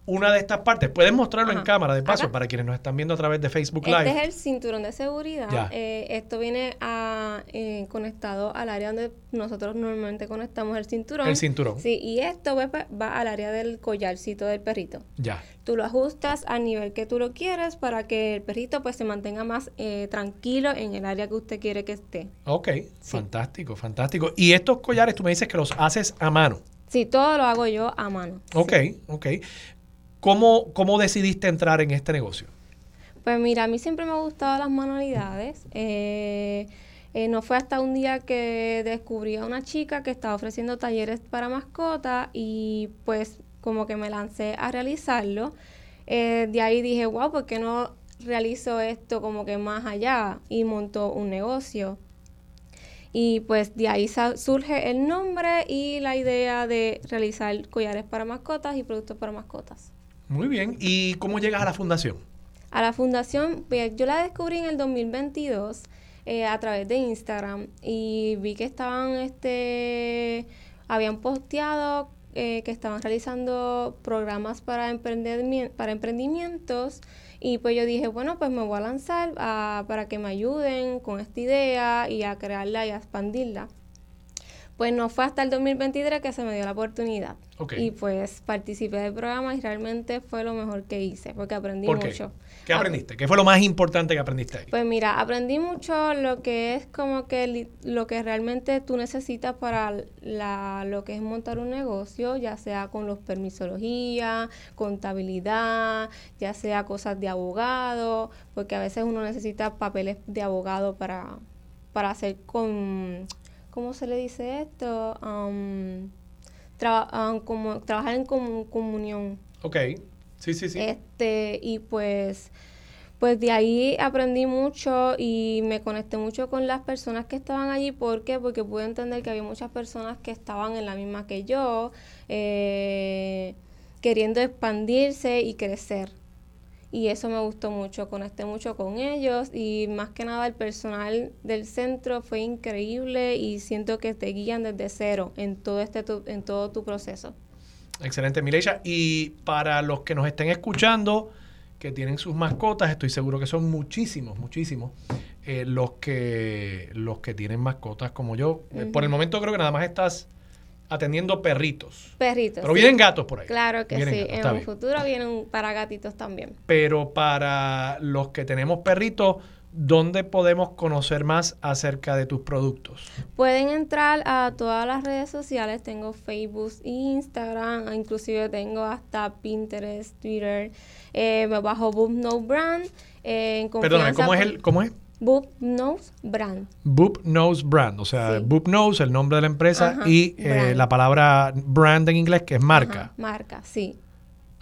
una de estas partes. Puedes mostrarlo en cámara, de paso, para quienes nos están viendo a través de Facebook Live. Este es el cinturón de seguridad. Eh, esto viene a, eh, conectado al área donde nosotros normalmente conectamos el cinturón. El cinturón. Sí, y esto va, va al área del collarcito del perrito. Ya. Tú lo ajustas al nivel que tú lo quieres para que el perrito pues se mantenga más eh, tranquilo en el área que usted quiere que esté. Ok, fantástico, fantástico. Y estos collares tú me dices que los haces a mano. Sí, todo lo hago yo a mano. Ok, ok. ¿Cómo, ¿Cómo decidiste entrar en este negocio? Pues mira, a mí siempre me han gustado las manualidades. Eh, eh, no fue hasta un día que descubrí a una chica que estaba ofreciendo talleres para mascotas y pues como que me lancé a realizarlo. Eh, de ahí dije, wow, ¿por qué no realizo esto como que más allá? Y montó un negocio. Y pues de ahí surge el nombre y la idea de realizar collares para mascotas y productos para mascotas. Muy bien. ¿Y cómo llegas a la fundación? A la fundación, pues, yo la descubrí en el 2022 eh, a través de Instagram y vi que estaban, este, habían posteado eh, que estaban realizando programas para, para emprendimientos y pues yo dije, bueno, pues me voy a lanzar para que me ayuden con esta idea y a crearla y a expandirla. Pues no fue hasta el 2023 que se me dio la oportunidad. Y pues participé del programa y realmente fue lo mejor que hice, porque aprendí mucho. ¿Qué aprendiste? ¿Qué fue lo más importante que aprendiste ahí? Pues mira, aprendí mucho lo que es como que lo que realmente tú necesitas para la, lo que es montar un negocio, ya sea con los permisología, contabilidad, ya sea cosas de abogado, porque a veces uno necesita papeles de abogado para, para hacer con ¿cómo se le dice esto? Um, como, trabajar en comunión. Ok, sí, sí, sí. Este, y pues, pues de ahí aprendí mucho y me conecté mucho con las personas que estaban allí. ¿Por qué? Porque pude entender que había muchas personas que estaban en la misma que yo, eh, queriendo expandirse y crecer. Y eso me gustó mucho, conecté mucho con ellos y más que nada el personal del centro fue increíble y siento que te guían desde cero en todo este en todo tu proceso. Excelente, Mileisha. Y para los que nos estén escuchando, que tienen sus mascotas, estoy seguro que son muchísimos, muchísimos eh, los que los que tienen mascotas como yo. Eh, por el momento creo que nada más estás atendiendo perritos. Perritos. Pero vienen gatos por ahí. Claro que sí. en un futuro vienen para gatitos también. Pero para los que tenemos perritos, ¿dónde podemos conocer más acerca de tus productos? Pueden entrar a todas las redes sociales. Tengo Facebook, Instagram, inclusive tengo hasta Pinterest, Twitter. Eh, bajo Boom No Brand. Eh, Perdón, ¿cómo es el, cómo es? Boop Knows Brand. Boop Knows Brand, o sea, Boop Knows, el nombre de la empresa, y eh, la palabra brand en inglés, que es marca. marca, sí.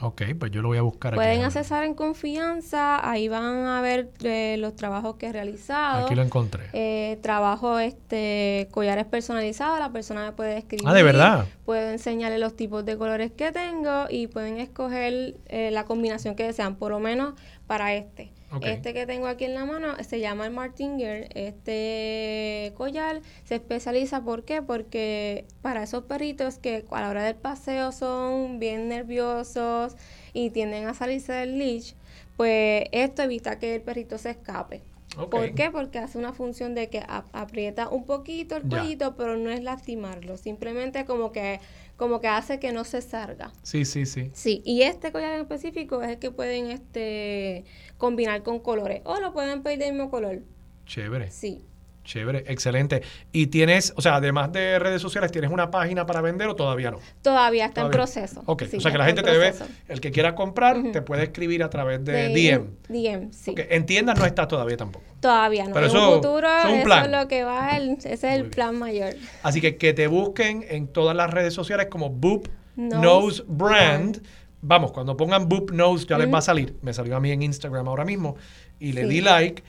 Ok, pues yo lo voy a buscar Pueden aquí. Pueden accesar en confianza, ahí van a ver eh, los trabajos que he realizado. Aquí lo encontré. Eh, trabajo este collares personalizados, la persona me puede escribir. Ah, de verdad. Puedo enseñarle los tipos de colores que tengo y pueden escoger eh, la combinación que desean, por lo menos para este. Este que tengo aquí en la mano se llama el Martinger. Este collar se especializa, ¿por qué? Porque para esos perritos que a la hora del paseo son bien nerviosos y tienden a salirse del leash, pues esto evita que el perrito se escape. ¿Por qué? Porque hace una función de que aprieta un poquito el cuellito, pero no es lastimarlo, simplemente como que como que hace que no se salga. Sí, sí, sí. Sí, y este collar en específico es el que pueden este combinar con colores o lo pueden pedir del mismo color. Chévere. Sí. Chévere, excelente. ¿Y tienes, o sea, además de redes sociales, tienes una página para vender o todavía no? Todavía está en proceso. Ok, o sea que la gente te debe, el que quiera comprar, te puede escribir a través de, DM. DM, sí. Okay. En tiendas no está todavía tampoco. Todavía no. Pero en eso, futuro, eso es lo que va, ese es el plan mayor. Así que que te busquen en todas las redes sociales como Boop Nose, Brand. Vamos, cuando pongan Boop Nose ya les va a salir. Me salió a mí en Instagram ahora mismo y le di like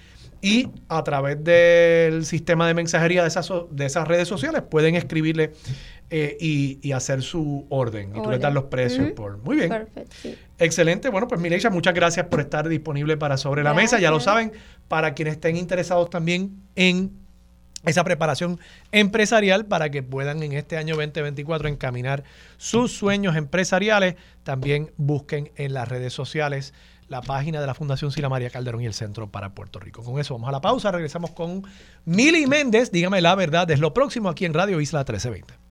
y a través del sistema de mensajería de esas, de esas redes sociales pueden escribirle eh, y, hacer su orden. Y tú le das los precios por... Muy bien. Perfecto. Excelente. Bueno, pues Mireya, muchas gracias por estar disponible para Sobre la Mesa. Ya lo saben, para quienes estén interesados también en esa preparación empresarial para que puedan en este año 2024 encaminar sus sueños empresariales. También busquen en las redes sociales la página de la Fundación Sila María Calderón y el Centro para Puerto Rico. Con eso vamos a la pausa, regresamos con Mili Méndez, dígame la verdad, es lo próximo aquí en Radio Isla 1320.